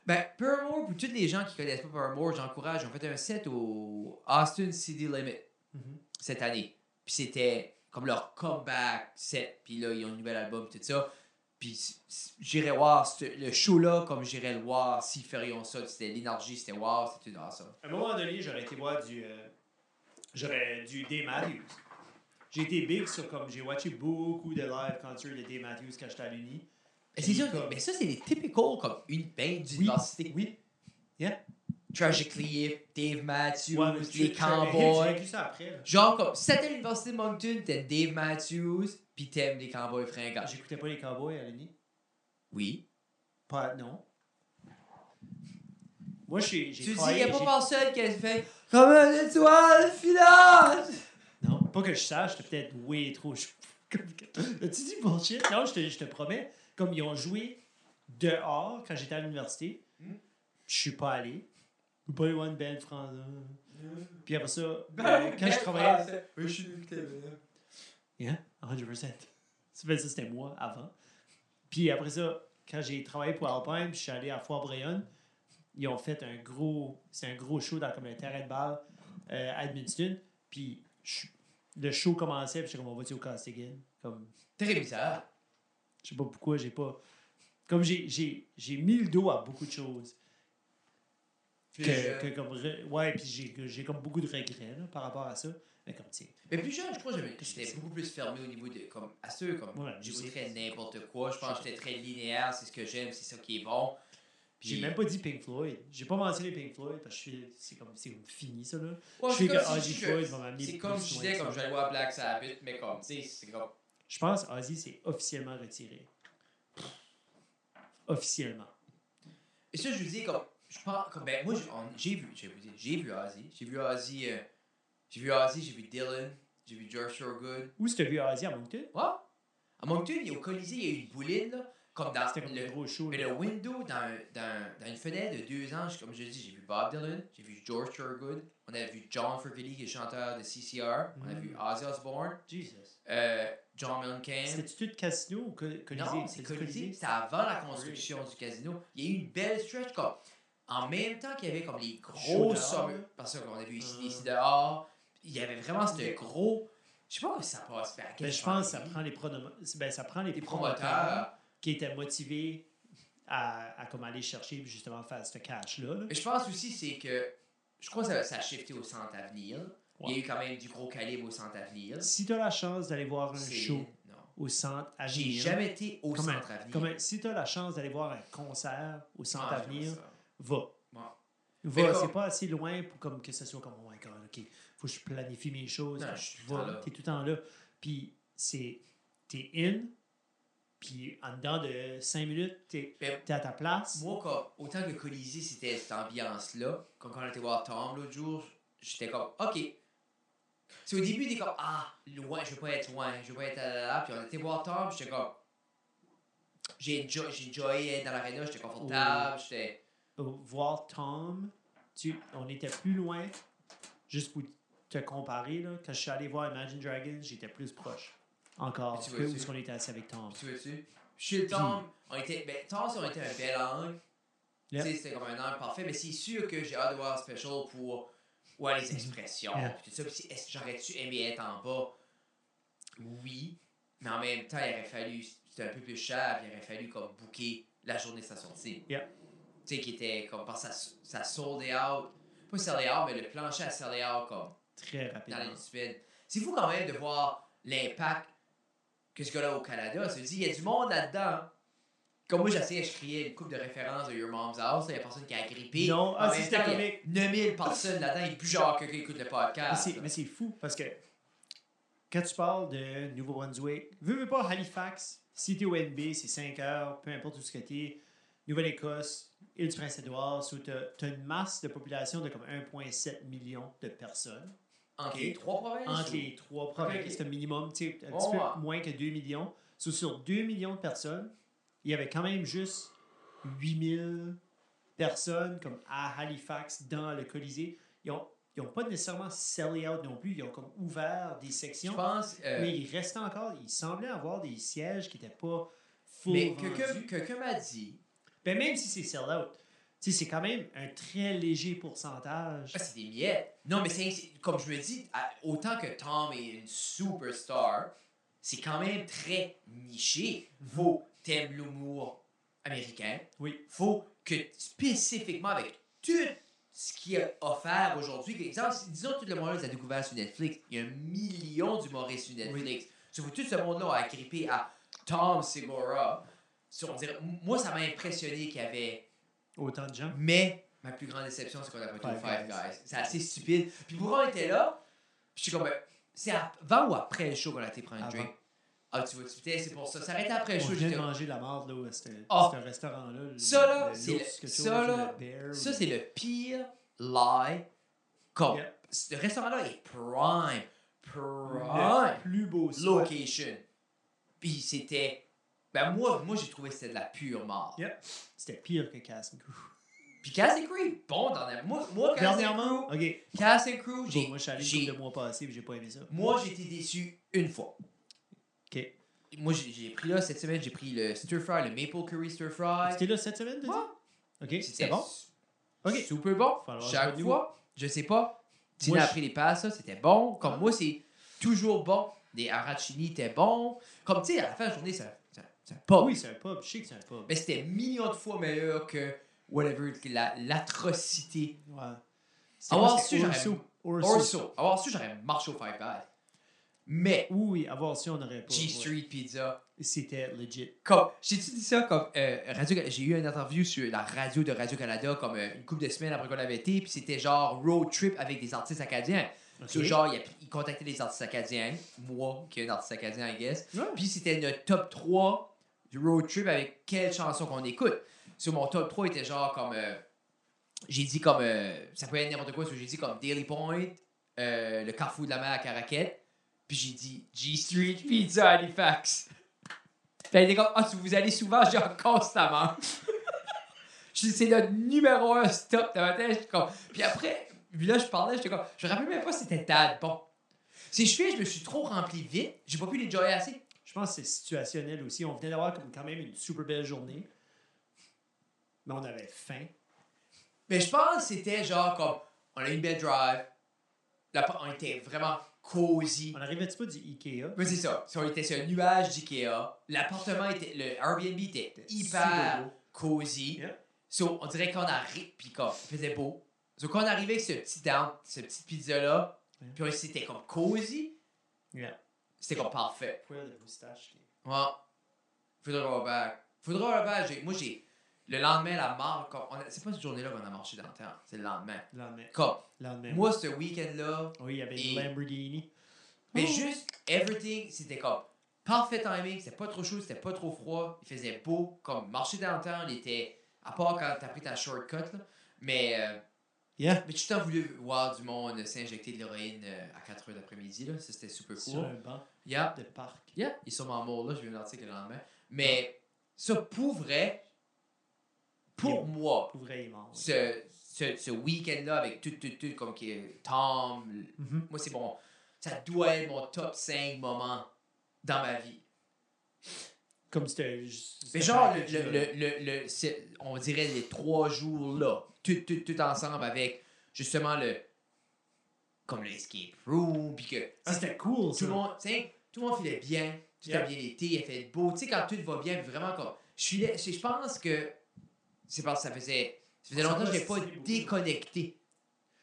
Ben, Paramore, pour tous les gens qui connaissent pas Paramore, j'encourage. Ont fait un set au Austin CD Limit Mhm. cette année. Puis c'était comme leur comeback set. Puis là, ils ont un nouvel album, tout ça. Puis j'irais voir le show-là comme j'irais le voir s'ils ferions ça. C'était l'énergie, c'était wow, c'était tout awesome. À un moment donné, j'aurais été voir du. euh, j'aurais du Dave Matthews. J'ai été big sur comme. J'ai watché beaucoup de live concerts de Dave Matthews quand j'étais à l'Uni. Mais c'est sûr, Comme- mais ça, c'est les typical comme une band d'université. Oui. Tragically Hip, Dave Matthews, Ouais, les tu- tu- J'ai Cowboys. Genre, comme, si t'étais à l'université de Moncton, t'aimes Dave Matthews, pis t'aimes les Cowboys fringants. J'écoutais pas les Cowboys à l'Uni. Oui. Pas. Non. Moi, j'ai Tu dis, travaillé- y'a pas personne qui a fait comme une étoile filante! Non, pas que je sache, j'étais peut-être way trop As-tu dit bullshit? Non, je te, je te promets. Comme ils ont joué dehors quand j'étais à l'université, Hmm. je suis pas allé. Pas eu one band français. Puis après ça, euh, Ben, quand je travaillais. Oui, je suis Yeah, 100%. Ça fait ça, c'était moi avant. Puis après ça, quand j'ai travaillé pour Alpine, puis je suis allé à Foire-Brayonne, ils ont fait un gros, c'est un gros show dans comme un terrain de balle euh, à Edmundston. Puis je- le show commençait, puis j'étais comme on va-tu au Costigan? Comme, Très bizarre. je sais pas pourquoi, j'ai pas. Comme j'ai, j'ai, j'ai mis le dos à beaucoup de choses. Plus Que, comme, re- ouais, puis j'ai, comme beaucoup de regrets là, par rapport à ça. Mais comme, sais, Mais plus jeune, je crois que j'étais beaucoup plus fermé au niveau de. Comme, à ceux, comme. Ouais, J'écouterais n'importe quoi. Je pense que j'étais très linéaire, c'est ce que j'aime, c'est ça qui est bon. Puis- J'ai même pas dit Pink Floyd. J'ai pas mentionné Pink Floyd parce que suis- c'est comme, c'est comme fini ça là. Ouais, je que comme si Ozzy Floyd va m'amener C'est comme je disais, comme j'allais voir Black Sabbath, mais comme, tu sais, c'est comme. Je pense Ozzy s'est officiellement retiré. Officiellement. Et ça, je vous dis, comme, je pense, comme, ben, moi, j'ai- vu, j'ai vu, j'ai vu Ozzy, j'ai vu Ozzy, euh, j'ai vu Ozzy, j'ai vu Dylan, j'ai vu George Thorogood. Où est-ce que tu as vu Ozzy? À Moncton? Ouais. À Moncton, il y a au Colisée, il y a eu une bouline, là, comme dans comme le, gros show. mais là. le window, dans, dans, dans une fenêtre de deux ans, comme je dis, j'ai vu Bob Dylan, j'ai vu George Thorogood, on a vu John Fergully, qui est chanteur de CCR, on a Mm. vu Ozzy Osbourne, Jesus. euh, John Mellencamp. C'était-tu de casino ou co- Colisée? Non, c'est Colisée. C'était avant la construction du casino. Il y a eu une belle stretch comme. En même temps qu'il y avait comme les gros sommets. Parce qu'on a vu ici, ici dehors. Il y avait vraiment ce gros. Je sais pas comment ça passe. Ben, Ben, je pense que ça prend les, pronom- ben, ça prend les des promoteurs promoteurs. qui étaient motivés à, à comme aller chercher justement faire ce cash-là. là. Mais je pense aussi, c'est que. Je crois que ça, ça a shifté au centre avenir. Il y a eu quand même du gros calibre au centre avenir. Si tu as la chance d'aller voir un show Non. au centre J'ai Avenir, jamais été au Comme un- centre avenir. comme un- si tu as la chance d'aller voir un concert au centre Avenir. Va. Va, c'est pas assez loin pour comme que ce soit comme oh my god, ok, faut que je planifie mes choses. Non, Quand je t'es tout le temps là. Puis c'est, t'es in, puis en dedans de 5 minutes, t'es, t'es à ta place. Moi, comme, autant que Colisée, c'était cette ambiance-là, quand on était voir Tom l'autre jour, j'étais comme, OK. C'est au début, t'es comme, ah, loin, je veux pas être loin, je veux pas être là, là, là. Puis on était voir Tom, j'étais comme, j'ai enjoy, j'ai enjoyé être dans l'aréna, j'étais confortable, j'étais. Voir Tom, tu, on était plus loin, juste pour te comparer, là, quand je suis allé voir Imagine Dragons, j'étais plus proche encore Tu que vois-tu? où est-ce qu'on était assis avec Tom. Tu veux-tu? Chez Tom, on était. Ben, Tom, on était un bel angle. Yeah. Tu sais, c'était comme un angle parfait, mais c'est sûr que j'ai hâte de voir Special pour. Ouais, les expressions, Yeah. puis tout ça. Puis si- est-ce que j'aurais-tu aimé être en bas? Oui. Mais en même temps, il aurait fallu. C'était un peu plus cher, puis il aurait fallu comme booker la journée de sa sortie. Yeah. Tu sais, qui était comme. Parce que ça, ça sold out. Pas sold out, mais le plancher a sold out comme Très dans rapidement. les. C'est fou quand même de voir l'impact que ce gars-là au Canada. Ça veut dire, il y a du monde là-dedans. Comme moi, j'essayais, je criais une coupe de référence de Your Mom's House. Il y a personne qui a grippé. Non, ah, si, c'était comique. 9000 personnes là-dedans. Il est plus genre quelqu'un qui écoute le podcast. c'est, mais c'est fou parce que quand tu parles de Nouveau-Brunswick, veux, veux pas Halifax, si t'es au NB, c'est 5 heures, peu importe où ce que t'es, Nouvelle-Écosse, île du Prince-Édouard, so t'as, t'as une masse de population de comme 1,7 million de personnes. Entre Ok. les trois provinces. Entre ou- les trois provinces, c'est un minimum, tu sais, un Oh, petit peu moins que 2 millions. So, sur 2 millions de personnes, il y avait quand même juste 8000 personnes comme à Halifax dans le Colisée. Ils n'ont ils pas nécessairement sellé out non plus, ils ont comme ouvert des Je sections. pense. euh, Mais il restait encore, il semblait avoir des sièges qui n'étaient pas full mais vendus. quelqu'un quelqu'un m'a dit. Ben, même si c'est sell out, tu sais, c'est quand même un très léger pourcentage. Ah, c'est des miettes. Non, mais c'est comme je me dis, autant que Tom est une superstar, c'est quand même très niché. Faut t'aimes l'humour américain. Oui. Faut que spécifiquement avec tout ce qui est offert aujourd'hui, par exemple, disons tout le monde a découvert sur Netflix, il y a un million d'humoristes sur Netflix. Sauf que tout ce monde-là a agrippé à Tom Segura. So, on dirait- moi, ça m'a impressionné qu'il y avait Autant de gens. mais ma plus grande déception, c'est qu'on a pas au Five Guys. C'est assez stupide. Puis pourquoi on était là? Puis je suis comme, ben, c'est avant ou après le show qu'on a été prendre un drink? Ah, tu vois, tu putain, c'est pour ça. Ça arrêtait après le show. de manger la marde là, où c'était Ah. c'était un restaurant-là. le- Ça, là, le c'est le- ça, là, le Ça, c'est le pire lie. Yep. ce restaurant-là est prime. le Prime. plus beau spot. Location. Puis c'était. Ben, moi, moi j'ai trouvé que c'était de la pure mort. Yep. C'était pire que Cast and Crew. Puis Cast and Crew, bon, dans la... moi, moi, and Dernièrement, Crew, ok. Cast and Crew, Bon, j'ai. moi, je suis allé j'ai- de mois passés et j'ai pas aimé ça. Moi, j'ai été déçu une fois. Ok. Moi, j'ai j'ai pris là, cette semaine, j'ai pris le stir fry, le maple curry stir fry. C'était là cette semaine, dit? Ouais. Ok, c'était bon? Ok. Super bon. Falloir Chaque fois, je sais pas. Tina Moi, a je- pris les passes, c'était bon. Comme moi, c'est toujours bon. Des arachini étaient bons. Comme tu sais, à la fin de la journée, ça, ça, ça pas. Oui, c'est un pub. Je sais que c'est un pub. Mais c'était millions de fois meilleur que whatever, la- l'atrocité. Ouais. Avoir su, j'aurais- Orso. Orso. Avoir su, j'aurais marché au Five Guys. Mais Oui, avoir su, on n'aurait pas. G ouais. Street Pizza, C'était legit. Comme, j'ai-tu dit ça comme euh, Radio j'ai eu une interview sur la radio de Radio-Canada comme euh, une couple de semaines après qu'on avait été, puis c'était genre road trip avec des artistes acadiens. Ok. So, genre, il, a- il contactait des artistes acadiens, moi qui est un artiste acadien, I guess. Puis c'était notre top 3 du road trip avec quelle chanson qu'on écoute. Sur mon top 3 était genre comme. euh, j'ai dit comme. euh, ça peut être n'importe quoi, j'ai dit comme Daily Point, euh, le Carrefour de la mer à Caraquette. Puis j'ai dit G Street Pizza Halifax. Puis elle ah, tu- vous allez souvent, genre constamment. C'est notre numéro un stop dans ma tête. Puis après, puis là, je parlais, j'étais comme, je me rappelle même pas si c'était Tad. Bon. Si je fais, je me suis trop rempli vite, j'ai pas pu les enjoyer assez. Je pense que c'est situationnel aussi. On venait d'avoir quand même une super belle journée. Mais on avait faim. Mais je pense que c'était genre comme, on a eu une belle drive, la- on était vraiment cosy. On arrivait-tu pas du Ikea? Mais c'est ça, Si on était sur un nuage d'IKEA, l'appartement était, le Airbnb était hyper cosy. Yeah. So, on dirait qu'on arrive, puis comme, il faisait beau. So, quand on arrivait avec ce petit down, ce petit pizza-là, Yeah. puis on- c'était comme cosy, Yeah. C'était comme parfait. Poil de moustache. Ouais. Faudra avoir back. Faudra. J'ai- Moi, j'ai. le lendemain, la marche, comme, on a- c'est pas cette journée-là qu'on a marché dans le temps, c'est le lendemain. Le lendemain. Comme, le lendemain. moi, ce week-end-là, oui, il y avait Et- une Lamborghini. mais Oh. juste, everything, c'était comme, parfait timing, c'était pas trop chaud, c'était pas trop froid, il faisait beau, comme, marcher dans le temps, on était, à part quand t'as pris ta shortcut, là, mais, euh, Yeah. mais tu t'as voulu voir du monde s'injecter de l'héroïne euh, à 4 h d'après-midi, là, ça c'était super Sur cool. un banc Yeah. de parc. Yeah, ils sont morts là, j'ai vu un article le lendemain. Mais ça, pour vrai, pour moi, Pour vrai, il est mort. ce, ce, ce week-end-là avec tout, tout, tout, comme qui est Tom, Mhm. moi c'est bon. Ça doit être mon top 5 moments dans ma vie. Comme c'était. Mais genre, le, le, le, on dirait les trois jours là, tout, tout, tout ensemble avec justement le. Comme le escape room, puis que. Ah, c'était cool, tout le monde, tu sais, tout le monde filait bien, tout a bien été, il a fait beau. Tu sais, quand tout va bien, vraiment comme. Je pense que c'est parce que ça faisait. Ça faisait longtemps que je pas déconnecté.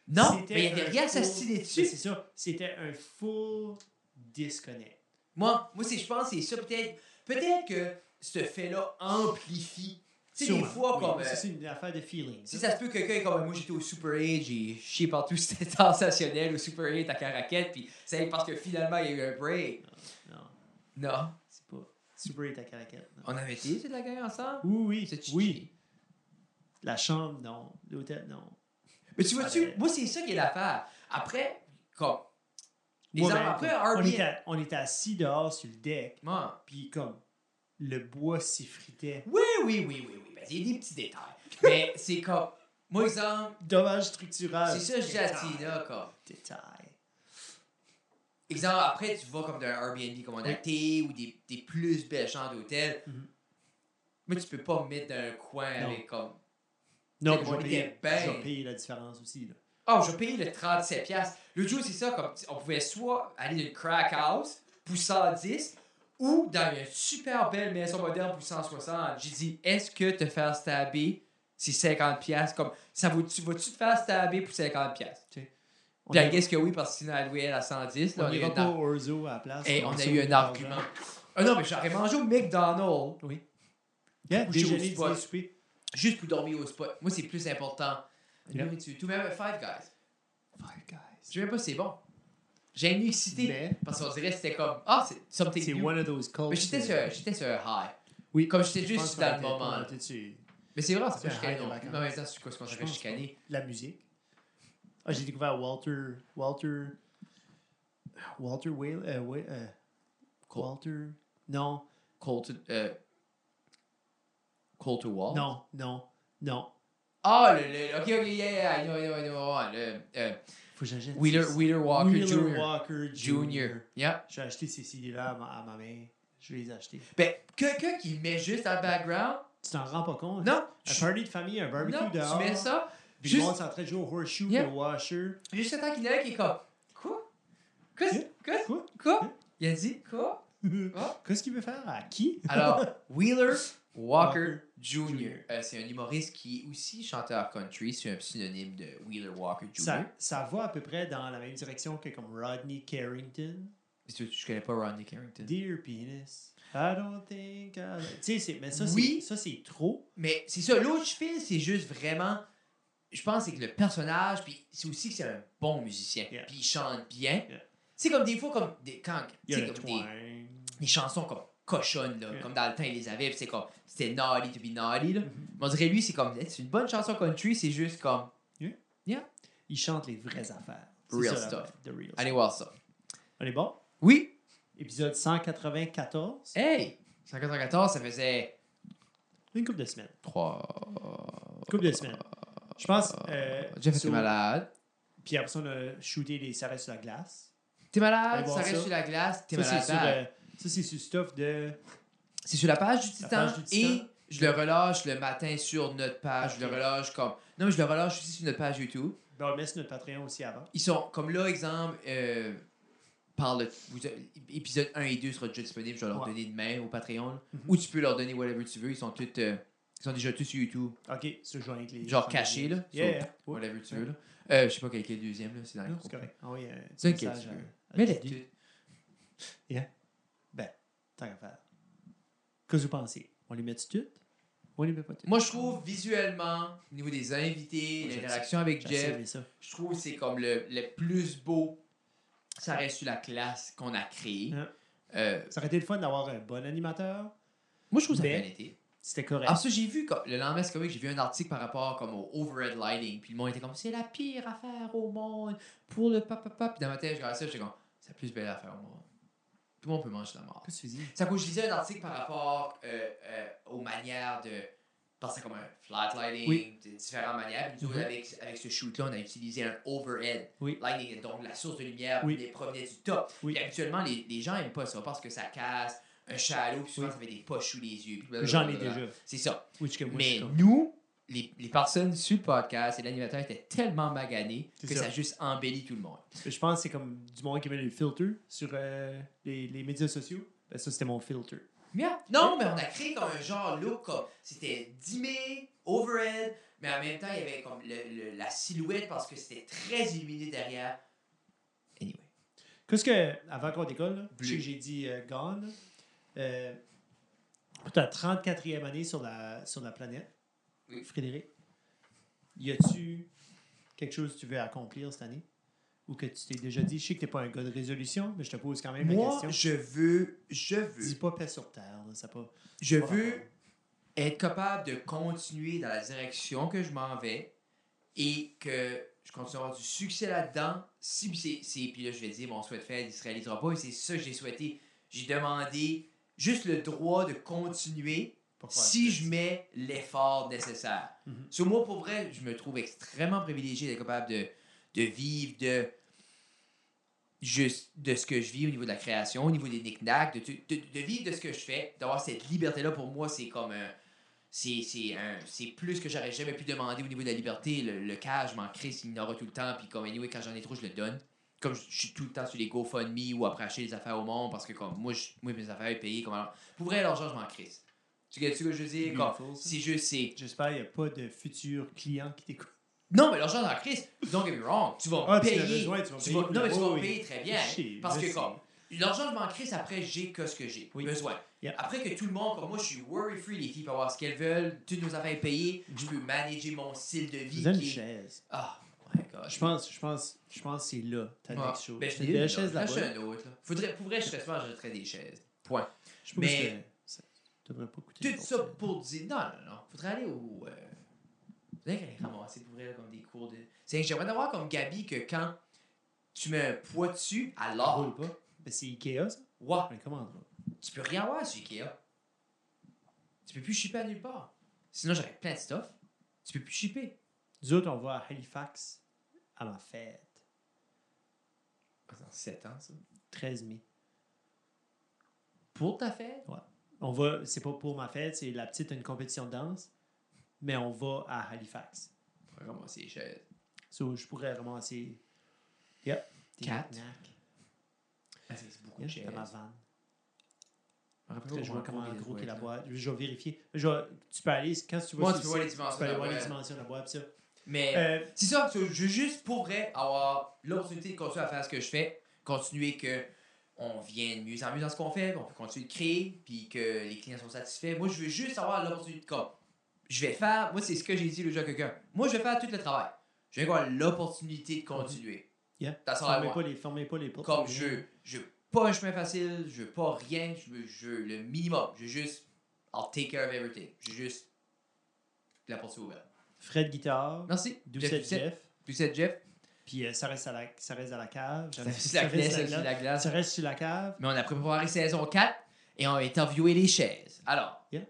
Non, mais il n'y avait rien à Mais dessus. C'est ça. C'était un full disconnect. Moi, moi je pense que c'est ça. Peut-être, peut-être que ce fait-là amplifie. Tu sais, des fois, Oui, comme. euh, c'est une affaire de feeling. Si ça se peut que quelqu'un comme moi j'étais au Super 8, j'ai chié partout, c'était sensationnel au Super 8 à Caraquette, puis c'est parce que finalement il y a eu un break. Non, Non. c'est pas. Super 8 à non. On avait été toute la gang ensemble? Oui, oui. C'est Oui. La chambre, non. L'hôtel, non. Mais tu vois-tu, Ouais. moi c'est ça qui est l'affaire. Après, comme. Les gens, ben, après, on, était, on était assis dehors sur le deck, puis comme le bois s'effritait. Oui, oui, oui, oui, oui. Il y a des petits détails. Mais c'est comme. Moi, exemple, Dommage structural. c'est ça, je dis à Tina, comme. Détail. Exemple, après, tu vas comme d'un Airbnb commandaté ou des, des plus belles chambres d'hôtel. Mhm. Mais tu peux pas me mettre dans un coin Non. avec comme. Non, je on vais, payer, la différence aussi. Là. Oh, je vais payer le 37$. piastres. L'autre jour, c'est ça, comme on pouvait soit aller dans une crack house pour 110 ou dans une super belle maison moderne pour 160. J'ai dit, est-ce que te faire stabber, c'est 50$? piastres? Comme, ça vaut-tu, vas-tu te faire stabber pour 50$? piastres? On Puis, I a- guess que oui, parce que sinon, elle louait à 110. Là, on on, ira pas au Orzo à la place. Et on a eu un argument. Ah non, mais j'aurais mangé au McDonald's Oui. Yeah, déjeuner, spot. dîner, souper. juste pour dormir au spot. Moi, c'est plus important. Yeah. Tout même Five Guys. Five guys. Je sais même pas si c'est bon. J'ai une excité. Mais Parce qu'on dirait que c'était comme, ah, c'est something c'est one of those cults. Mais j'étais sur, j'étais sur un high. Oui. Comme j'étais juste dans le moment. Mais c'est vrai, c'est pas chicané non plus. Mais en même temps, c'est quoi ce qu'on s'appelle chicaner? La musique. Ah, j'ai découvert Walter. Walter. Walter Whale. Euh, ouais, euh, Walter. Non, Colton, euh, Colter Wall? non, non, non. Ah, le, le, ok, ok, yeah, yeah, I know, I know, I know, ouais, le, euh, Faut que j'achète. Wheeler, Wheeler Walker Wheeler Jr. Walker Jr. Junior. Yeah. J'ai acheté ces CD-là à ma, à ma mère. Je vais les acheter. Ben, quelqu'un qui met juste le background, Tu t'en rends pas compte? non, Un je- party de famille, un barbecue non, dehors. tu mets ça, Puis juste- le monde s'est en train de jouer au horseshoe, Yeah. le washer. juste le temps qu'il est là, qui est comme, quoi? Quoi? Yeah. Quoi? Quoi? Quoi? Il a dit, quoi? Qu'est-ce qu'il veut faire? À qui? Alors, Wheeler Walker Jr. Euh, c'est un humoriste qui est aussi chanteur country. C'est un synonyme de Wheeler Walker Jr. Ça, ça va à peu près dans la même direction que comme Rodney Carrington. Je, je connais pas Rodney Carrington? Dear penis. I don't think I... Tu sais, mais ça, c'est- Oui. ça, c'est trop. Mais c'est ça, l'autre fil, c'est juste vraiment. Je pense que c'est que le personnage, puis c'est aussi que c'est un bon musicien. Yeah. Puis il chante bien. Yeah. C'est comme des fois, comme des, quand, Il y a comme des, des chansons comme cochonnes, là, Yeah. comme dans le temps, il les avait, puis c'est comme, c'était naughty to be naughty, là. Mais on dirait lui, c'est comme, c'est une bonne chanson country, c'est juste comme, Il chante les vraies affaires. C'est Real ça, stuff. The real allez stuff. voir ça. On est bon? Oui! Épisode 194. Hey! 194, ça faisait Une couple de semaines. 3. Une couple de semaines. Je pense. Euh, Jeff était malade. Puis après ça, on a shooté les sarrêts sur la glace. T'es malade, ça. sur la glace, t'es Ça, c'est malade. sur, euh, ça, c'est sur stuff de. C'est sur la page du Titan, page du Titan. et je le relâche le matin sur notre page. Je le relâche comme. Non, mais je le relâche aussi sur notre page YouTube. Ben, on le met sur notre Patreon aussi avant. Ils sont comme là, exemple, euh, par le. vous- épisode 1 et 2 sera déjà disponible. Je vais leur Ouais. donner demain au Patreon. Mhm. Ou tu peux leur donner whatever tu veux. Ils sont tous. euh, ils sont déjà tous sur YouTube. Ok, vais avec les. Genre cachés, là. Yeah, yeah. Whatever tu veux. Là. Euh, je sais pas quel est le deuxième, là. C'est dans le Non, groupe. c'est correct. Ah oui, euh, C'est ok, Mais les Judy. Tant qu'à faire. Qu'est-ce que vous pensez? On les met toutes? On les met pas toutes? Moi, je trouve visuellement, au niveau des invités, j'aime l'interaction avec Jeff, je trouve que c'est comme le, le plus beau. Ça reste sur la classe qu'on a créée. Euh, Ça aurait été le fun d'avoir un bon animateur. moi, je trouve ça bien été. C'était correct. Ça, j'ai vu, le lendemain, c'est comique, j'ai vu un article par rapport comme au overhead lighting. Puis le monde était comme, c'est la pire affaire au monde pour le papa. Puis dans ma tête, je regardais ça, j'étais comme, c'est la plus belle affaire au monde. Tout le monde peut manger de la mort. Qu'est-ce que tu dis? C'est à cause que je lisais un article par rapport euh, euh, aux manières de. penser comme un flat lighting, Oui. de différentes manières. Puis nous, Mhm. avec, avec ce shoot-là, on a utilisé un overhead Oui. lighting, donc la source de lumière provenait du top. Puis habituellement, les, les gens n'aiment pas ça parce que ça casse un shallow, puis souvent ça fait des poches sous les yeux. J'en ai déjà. C'est ça. Mais nous, les, les personnes sur le podcast et l'animateur étaient tellement maganés que ça. ça. a juste embelli tout le monde. Je pense que c'est comme du monde qui met les filters sur euh, les, les médias sociaux. Ben, ça, c'était mon filter. Bien. Non, mais on a créé comme un genre look. comme- C'était dimé, overhead, mais en même temps, il y avait comme le- le- la silhouette parce que c'était très illuminé derrière. Anyway. Qu'est-ce que, avant qu'on décolle, j'ai dit euh, gone. Euh, pour ta 34e année sur la, sur la planète, Oui. Frédéric, y a-tu quelque chose que tu veux accomplir cette année? Ou que tu t'es déjà dit, je sais que t'es pas un gars de résolution, mais je te pose quand même la Moi, question. je veux, je Dis veux, pas paix sur terre, là, ça pas. je pas veux rapport. être capable de continuer dans la direction que je m'en vais et que je continue à avoir du succès là-dedans. Si c'est, c'est- puis là, je vais dire, mon souhait de faire, il ne se réalisera pas, et c'est ça que j'ai souhaité. J'ai demandé juste le droit de continuer Si je mets l'effort nécessaire. Mhm. Sur moi, pour vrai, je me trouve extrêmement privilégié d'être capable de, de vivre de juste de ce que je vis au niveau de la création, au niveau des knick-knacks, de, de, de vivre de ce que je fais, d'avoir cette liberté-là, pour moi, c'est comme un... C'est, plus que j'aurais jamais pu demander au niveau de la liberté. Le, le cash, je m'en crisse, il en aura tout le temps. Puis comme, anyway, quand j'en ai trop, je le donne. Comme je, je suis tout le temps sur les GoFundMe ou après acheter des affaires au monde parce que comme moi, je, moi mes affaires sont payées. Comme alors, pour vrai, l'argent, je m'en crisse. Tu sais ce que je veux dire? C'est juste, c'est... J'espère qu'il n'y a pas de futurs clients qui t'écoutent. Non, mais l'argent dans la crise, don't get me wrong, tu vas Ah, tu payer. besoin, tu vas me tu payer vas- pour non, mais tu vas oui, payer très bien. Je sais, parce je que sais. comme, l'argent, je m'en crisse, après, j'ai que ce que j'ai Oui. besoin. Après que tout le monde, comme moi, je suis worry-free, les filles peuvent avoir ce qu'elles veulent, toutes nos affaires payées, je peux manager mon style de vie. Une qui est- chaise. Ah, my God. Je pense, je pense, je pense que c'est là, ta Ouais. next show. Ben, je une belle l'ai, chaise là. là-bas. Un autre. là. Faudrait, pour vrai, je serais souvent, j'achèterais des chaises. Point. Je Mais- que ça devrait pas coûter. Tout ça pour dire. Non, non, non. Faudrait aller au. Euh... Faudrait qu'elle ait ramassé pour elle comme des cours de. C'est que j'aimerais avoir comme Gabi que quand tu mets un poids dessus, Ça alors. roule pas. Ben, c'est Ikea, ça. Ouais. Mais comment Tu peux rien avoir sur Ikea. Tu peux plus shipper à nulle part. Sinon, j'aurais plein de stuff. Tu peux plus shipper. Nous autres, on va à Halifax à ma fête. Dans 7 ans, ça. 13 mai. Pour ta fête? On va, c'est pas pour ma fête, c'est la petite a une compétition de danse, mais on va à Halifax. On va ramasser les chaises. So, je pourrais ramasser. Yep. Quatre. Ah, c'est beaucoup de chaises. ma vanne. Je Après, vois comment gros la boîte. Je vais vérifier. Je vais- tu peux aller, quand tu vas Moi, tu peux voir les dimensions Tu peux aller de la voir les boîte. dimensions de la boîte. ça. Mais. Euh, C'est ça, je juste pour vrai avoir l'opportunité de continuer à faire ce que je fais, continuer que on vient de mieux en mieux dans ce qu'on fait, qu'on peut continuer de créer, puis que les clients sont satisfaits. Moi, je veux juste avoir l'opportunité de comme, je vais faire, moi c'est ce que j'ai dit le jour à quelqu'un, moi je vais faire tout le travail. Je vais avoir l'opportunité de continuer. yeah. All I Fermez pas les, fermez pas les portes. Comme je, je veux pas un chemin facile, je veux pas rien, je veux, je veux le minimum. Je veux juste, I'll take care of everything. Je veux juste la porte ouverte. Fred Guitare, Merci. Doucette Jeff, Jeff. Doucette Jeff. Puis euh, ça, reste à la, ça reste à la cave. Ça reste sur la glace, ça reste sur la glace. Ça reste sur la cave. Mais on a préparé saison 4 et on a interviewé les chaises. Alors, Yeah.